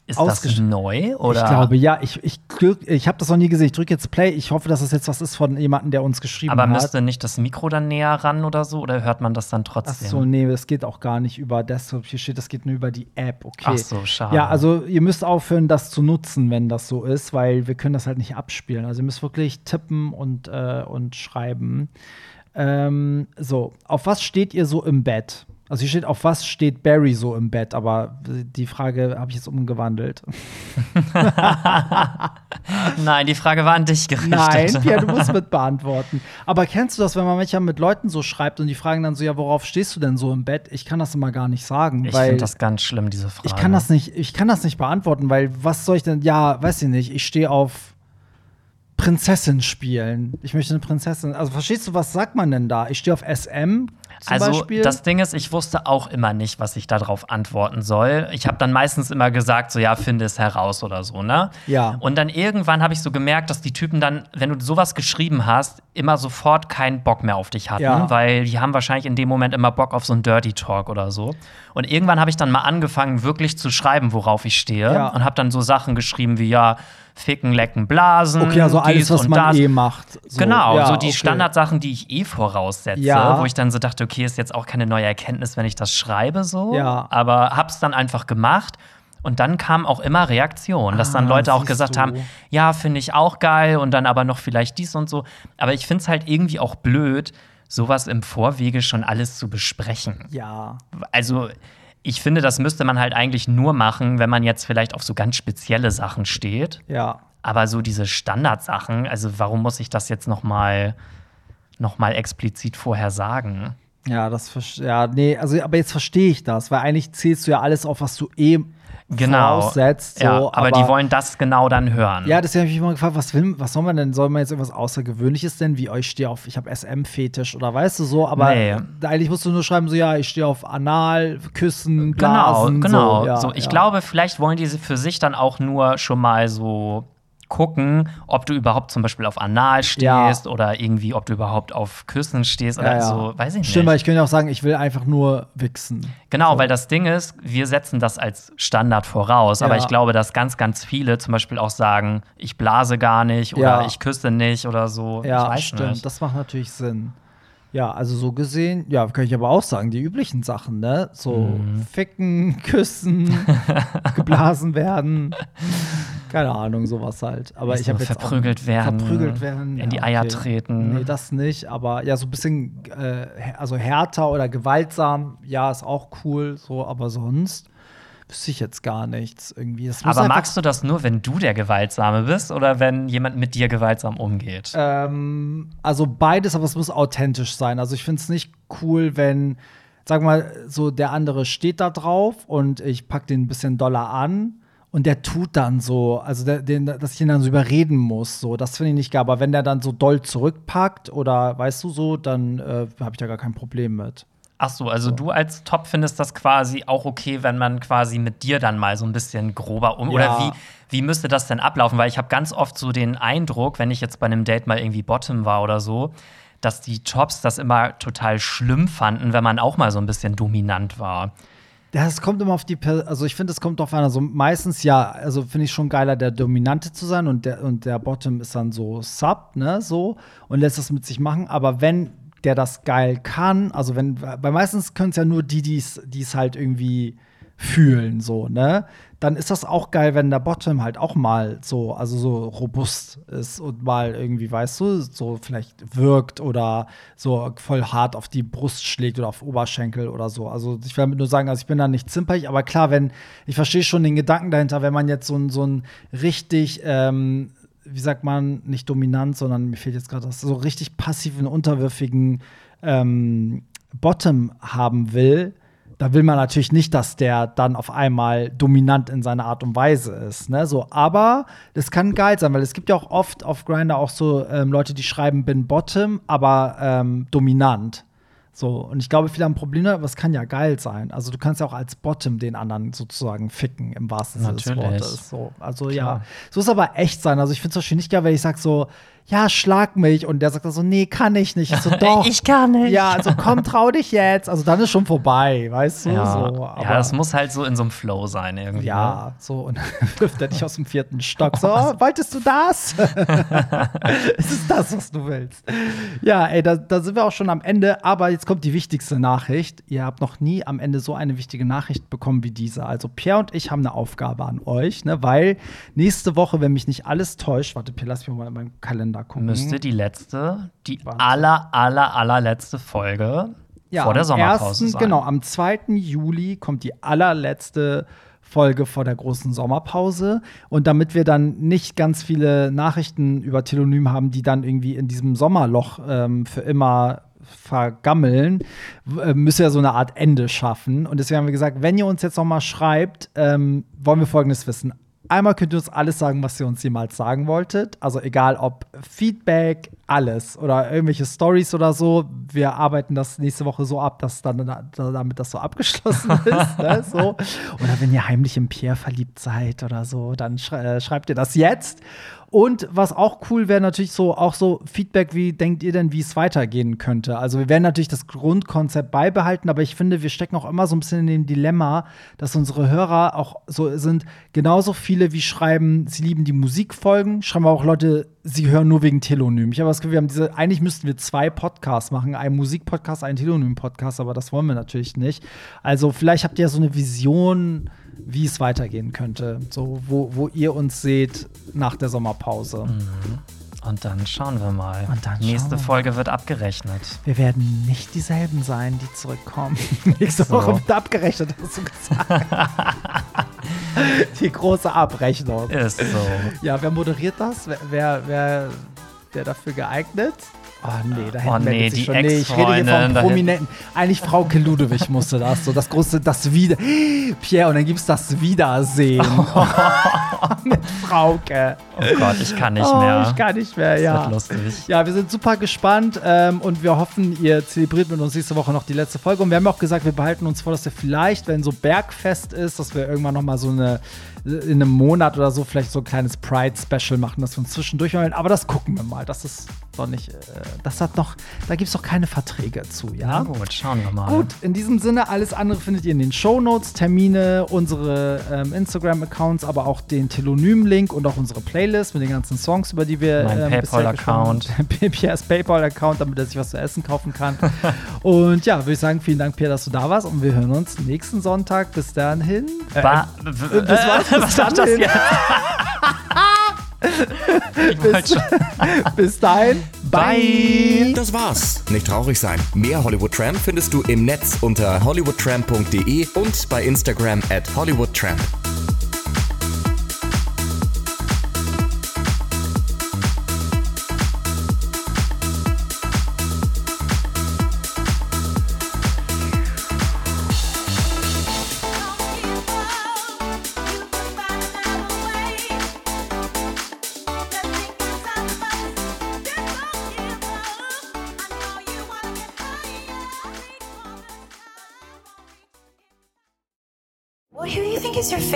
Ist das neu oder? Ich glaube, ja. Ich, ich, ich habe das noch nie gesehen. Ich drücke jetzt Play. Ich hoffe, dass es jetzt was ist von jemandem, der uns geschrieben aber hat. müsste nicht das Mikro dann näher ran oder so? Oder hört man das dann Ach trotzdem? so, nee, das geht auch gar nicht über Desktop. Hier steht, das geht nur über die App. Okay. Ach so, schade. Ja, also ihr müsst aufhören, das zu nutzen, wenn das so ist, weil wir können das halt nicht abspielen. Also ihr müsst wirklich tippen und, äh, und schreiben. Ähm, so, auf was steht ihr so im Bett? Also hier steht, auf was steht Barry so im Bett, aber die Frage habe ich jetzt umgewandelt. Nein, die Frage war an dich gerichtet. Nein, Pia, du musst mit beantworten. Aber kennst du das, wenn man manchmal mit Leuten so schreibt und die fragen dann so, ja, worauf stehst du denn so im Bett? Ich kann das immer gar nicht sagen, Ich finde das ganz schlimm, diese Frage. ich kann das nicht, ich kann das nicht beantworten, weil was soll ich denn? Ja, weiß ich nicht. Ich stehe auf Prinzessin spielen. Ich möchte eine Prinzessin. Also verstehst du, was sagt man denn da? Ich stehe auf SM zum also Beispiel. das Ding ist, ich wusste auch immer nicht, was ich darauf antworten soll. Ich habe dann meistens immer gesagt, so ja, finde es heraus oder so, ne? Ja. Und dann irgendwann habe ich so gemerkt, dass die Typen dann, wenn du sowas geschrieben hast, immer sofort keinen Bock mehr auf dich hatten, Ja. weil die haben wahrscheinlich in dem Moment immer Bock auf so einen Dirty Talk oder so. Und irgendwann habe ich dann mal angefangen, wirklich zu schreiben, worauf ich stehe Ja. und habe dann so Sachen geschrieben wie ja, ficken, lecken, blasen. okay, also alles, dies was und man das. eh macht. So, Genau, ja, so die okay. Standardsachen, die ich eh voraussetze, Ja. wo ich dann so dachte, okay, ist jetzt auch keine neue Erkenntnis, wenn ich das schreibe so. Ja. Aber hab's dann einfach gemacht. Und dann kam auch immer Reaktion, dass dann Ah, Leute auch gesagt du. haben, ja, finde ich auch geil und dann aber noch vielleicht dies und so. Aber ich finde es halt irgendwie auch blöd, sowas im Vorwege schon alles zu besprechen. Ja. Also ich finde, das müsste man halt eigentlich nur machen, wenn man jetzt vielleicht auf so ganz spezielle Sachen steht. Ja. Aber so diese Standardsachen, also warum muss ich das jetzt noch mal, noch mal explizit vorher sagen? Ja, das ja, nee, also aber jetzt verstehe ich das, weil eigentlich zählst du ja alles auf, was du eh Genau. voraussetzt. So, ja, aber, die wollen das genau dann hören. Ja, deswegen habe ich mich immer gefragt, was, will, was soll man denn? Soll man jetzt irgendwas Außergewöhnliches denn, wie euch stehe auf, ich habe SM-Fetisch oder weißt du so, aber Nee. eigentlich musst du nur schreiben, so ja, ich stehe auf Anal, Küssen, genau, Blasen. genau. So, ja, so, ich ja. glaube, vielleicht wollen die für sich dann auch nur schon mal so gucken, ob du überhaupt zum Beispiel auf Anal stehst Ja. oder irgendwie, ob du überhaupt auf Küssen stehst oder Ja, ja. so, weiß ich nicht. Stimmt, weil ich könnte auch sagen, ich will einfach nur wichsen. Genau, weil das Ding ist, wir setzen das als Standard voraus. Aber ich glaube, dass ganz, ganz viele zum Beispiel auch sagen, ich blase gar nicht oder ich küsse nicht oder so. Ja, stimmt. Nicht. Das macht natürlich Sinn. Ja, also so gesehen, ja, kann ich aber auch sagen, die üblichen Sachen, ne? So Mhm. ficken, küssen, geblasen werden. Keine Ahnung, sowas halt. Aber ich habe jetzt verprügelt auch, werden, verprügelt werden, in die Eier treten. Nee, das nicht, aber ja, so ein bisschen äh, also härter oder gewaltsam, ja, ist auch cool, so, aber sonst wüsste ich jetzt gar nichts irgendwie. Aber magst du das nur, wenn du der Gewaltsame bist oder wenn jemand mit dir gewaltsam umgeht? Ähm, also beides, aber es muss authentisch sein. Also ich finde es nicht cool, wenn, sag mal, so der andere steht da drauf und ich pack den ein bisschen doller an und der tut dann so, also der, den, dass ich ihn dann so überreden muss. So, das finde ich nicht geil. Aber wenn der dann so doll zurückpackt oder weißt du so, dann äh, habe ich da gar kein Problem mit. Ach so, also du als Top findest das quasi auch okay, wenn man quasi mit dir dann mal so ein bisschen grober um. Ja. Oder wie, wie müsste das denn ablaufen? Weil ich habe ganz oft so den Eindruck, wenn ich jetzt bei einem Date mal irgendwie Bottom war oder so, dass die Tops das immer total schlimm fanden, wenn man auch mal so ein bisschen dominant war. Das kommt immer auf die, per also ich finde, es kommt drauf an. Also meistens ja, also finde ich schon geiler, der Dominante zu sein und der, und der Bottom ist dann so Sub, ne, so und lässt das mit sich machen. Aber wenn der das geil kann, also wenn, weil meistens können es ja nur die, die es halt irgendwie fühlen, so, ne? Dann ist das auch geil, wenn der Bottom halt auch mal so, also so robust ist und mal irgendwie, weißt du, so vielleicht wirkt oder so voll hart auf die Brust schlägt oder auf Oberschenkel oder so. Also ich will damit nur sagen, also ich bin da nicht zimperlich, aber klar, wenn, ich verstehe schon den Gedanken dahinter, wenn man jetzt so ein, so ein richtig, ähm, wie sagt man, nicht dominant, sondern mir fehlt jetzt gerade das, so richtig passiven, unterwürfigen ähm, Bottom haben will, da will man natürlich nicht, dass der dann auf einmal dominant in seiner Art und Weise ist. Ne? So, aber das kann geil sein, weil es gibt ja auch oft auf Grinder auch so ähm, Leute, die schreiben, bin Bottom, aber ähm, dominant. So, und ich glaube, viele haben Probleme, aber es kann ja geil sein. Also du kannst ja auch als Bottom den anderen sozusagen ficken, im wahrsten Sinne des. Wortes. So, also Klar. ja. So ist aber echt sein. Also ich finde es Beispiel nicht geil, wenn ich sage so, ja, schlag mich. Und der sagt dann so, nee, kann ich nicht. Ich so, doch. Ich kann nicht. Ja, also komm, trau dich jetzt. Also dann ist schon vorbei, weißt du? Ja, So, ja, das muss halt so in so einem Flow sein irgendwie. ne? ja, so, und dann wirft er dich aus dem vierten Stock. So, oh, wolltest du das? es ist das, was du willst. Ja, ey, da, da sind wir auch schon am Ende. Aber jetzt kommt die wichtigste Nachricht. Ihr habt noch nie am Ende so eine wichtige Nachricht bekommen wie diese. Also, Pierre und ich haben eine Aufgabe an euch, ne? weil nächste Woche, wenn mich nicht alles täuscht, warte, Pierre, lass mich mal in meinen Kalender gucken. Müsste die letzte, die Warte. aller, aller, allerletzte Folge vor der Sommerpause 1., sein. Genau, am 2. Juli kommt die allerletzte Folge vor der großen Sommerpause. Und damit wir dann nicht ganz viele Nachrichten über Telonym haben, die dann irgendwie in diesem Sommerloch ähm, für immer vergammeln, äh, müssen wir so eine Art Ende schaffen. Und deswegen haben wir gesagt, wenn ihr uns jetzt noch mal schreibt, ähm, wollen wir Folgendes wissen. Einmal könnt ihr uns alles sagen, was ihr uns jemals sagen wolltet. Also egal ob Feedback, alles oder irgendwelche Stories oder so. Wir arbeiten das nächste Woche so ab, dass dann da- damit das so abgeschlossen ist. ne? so. Oder wenn ihr heimlich im Pierre verliebt seid oder so, dann schrei äh, schreibt ihr das jetzt. Und was auch cool wäre, natürlich so auch so Feedback, wie denkt ihr denn, wie es weitergehen könnte? Also wir werden natürlich das Grundkonzept beibehalten, aber ich finde, wir stecken auch immer so ein bisschen in dem Dilemma, dass unsere Hörer auch so sind, genauso viele wie schreiben, sie lieben die Musikfolgen, schreiben auch Leute, sie hören nur wegen Telonym. Ich habe das Gefühl, wir haben diese, eigentlich müssten wir zwei Podcasts machen, einen Musikpodcast, einen Telonym-Podcast, aber das wollen wir natürlich nicht. Also vielleicht habt ihr ja so eine Vision, wie es weitergehen könnte, so wo, wo ihr uns seht nach der Sommerpause. Und dann schauen wir mal. Und dann Nächste schauen wir Folge wird abgerechnet. Wir werden nicht dieselben sein, die zurückkommen. Nächste So. Woche wird abgerechnet, hast du gesagt. die große Abrechnung. Ist so. Ja, wer moderiert das? Wer, wer, wer, wer dafür geeignet? Oh nee, da hätten Oh, nee, die schon. Nee, ich rede hier da Prominenten. Eigentlich Frauke Ludewig musste das. So das große, das Wieder. Pierre, und dann gibt's das Wiedersehen. mit Frauke. Oh Gott, ich kann nicht oh, mehr. Ich kann nicht mehr, ja. Das wird lustig. Ja, wir sind super gespannt ähm, und wir hoffen, ihr zelebriert mit uns nächste Woche noch die letzte Folge. Und wir haben auch gesagt, wir behalten uns vor, dass wir vielleicht, wenn so Bergfest ist, dass wir irgendwann noch mal so eine in einem Monat oder so vielleicht so ein kleines Pride-Special machen, dass wir uns zwischendurch wollen. Aber das gucken wir mal. Das ist doch nicht, äh, das hat noch, da gibt es doch keine Verträge zu, ja? Na gut, schauen wir mal. Gut, in diesem Sinne, alles andere findet ihr in den Shownotes, Termine, unsere ähm, Instagram-Accounts, aber auch den Telonym-Link und auch unsere Playlist mit den ganzen Songs, über die wir mein ähm, PayPal-Account. Pierre's PayPal-Account, damit er sich was zu essen kaufen kann. und ja, würde ich sagen, vielen Dank, Pierre, dass du da warst und wir hören uns nächsten Sonntag. Bis dahin. Äh, ba bis was? Was sagt das jetzt? bis, bis dahin. Bye. Das war's. Nicht traurig sein. Mehr Hollywood Tramp findest du im Netz unter hollywoodtramp.de und bei Instagram at hollywoodtramp.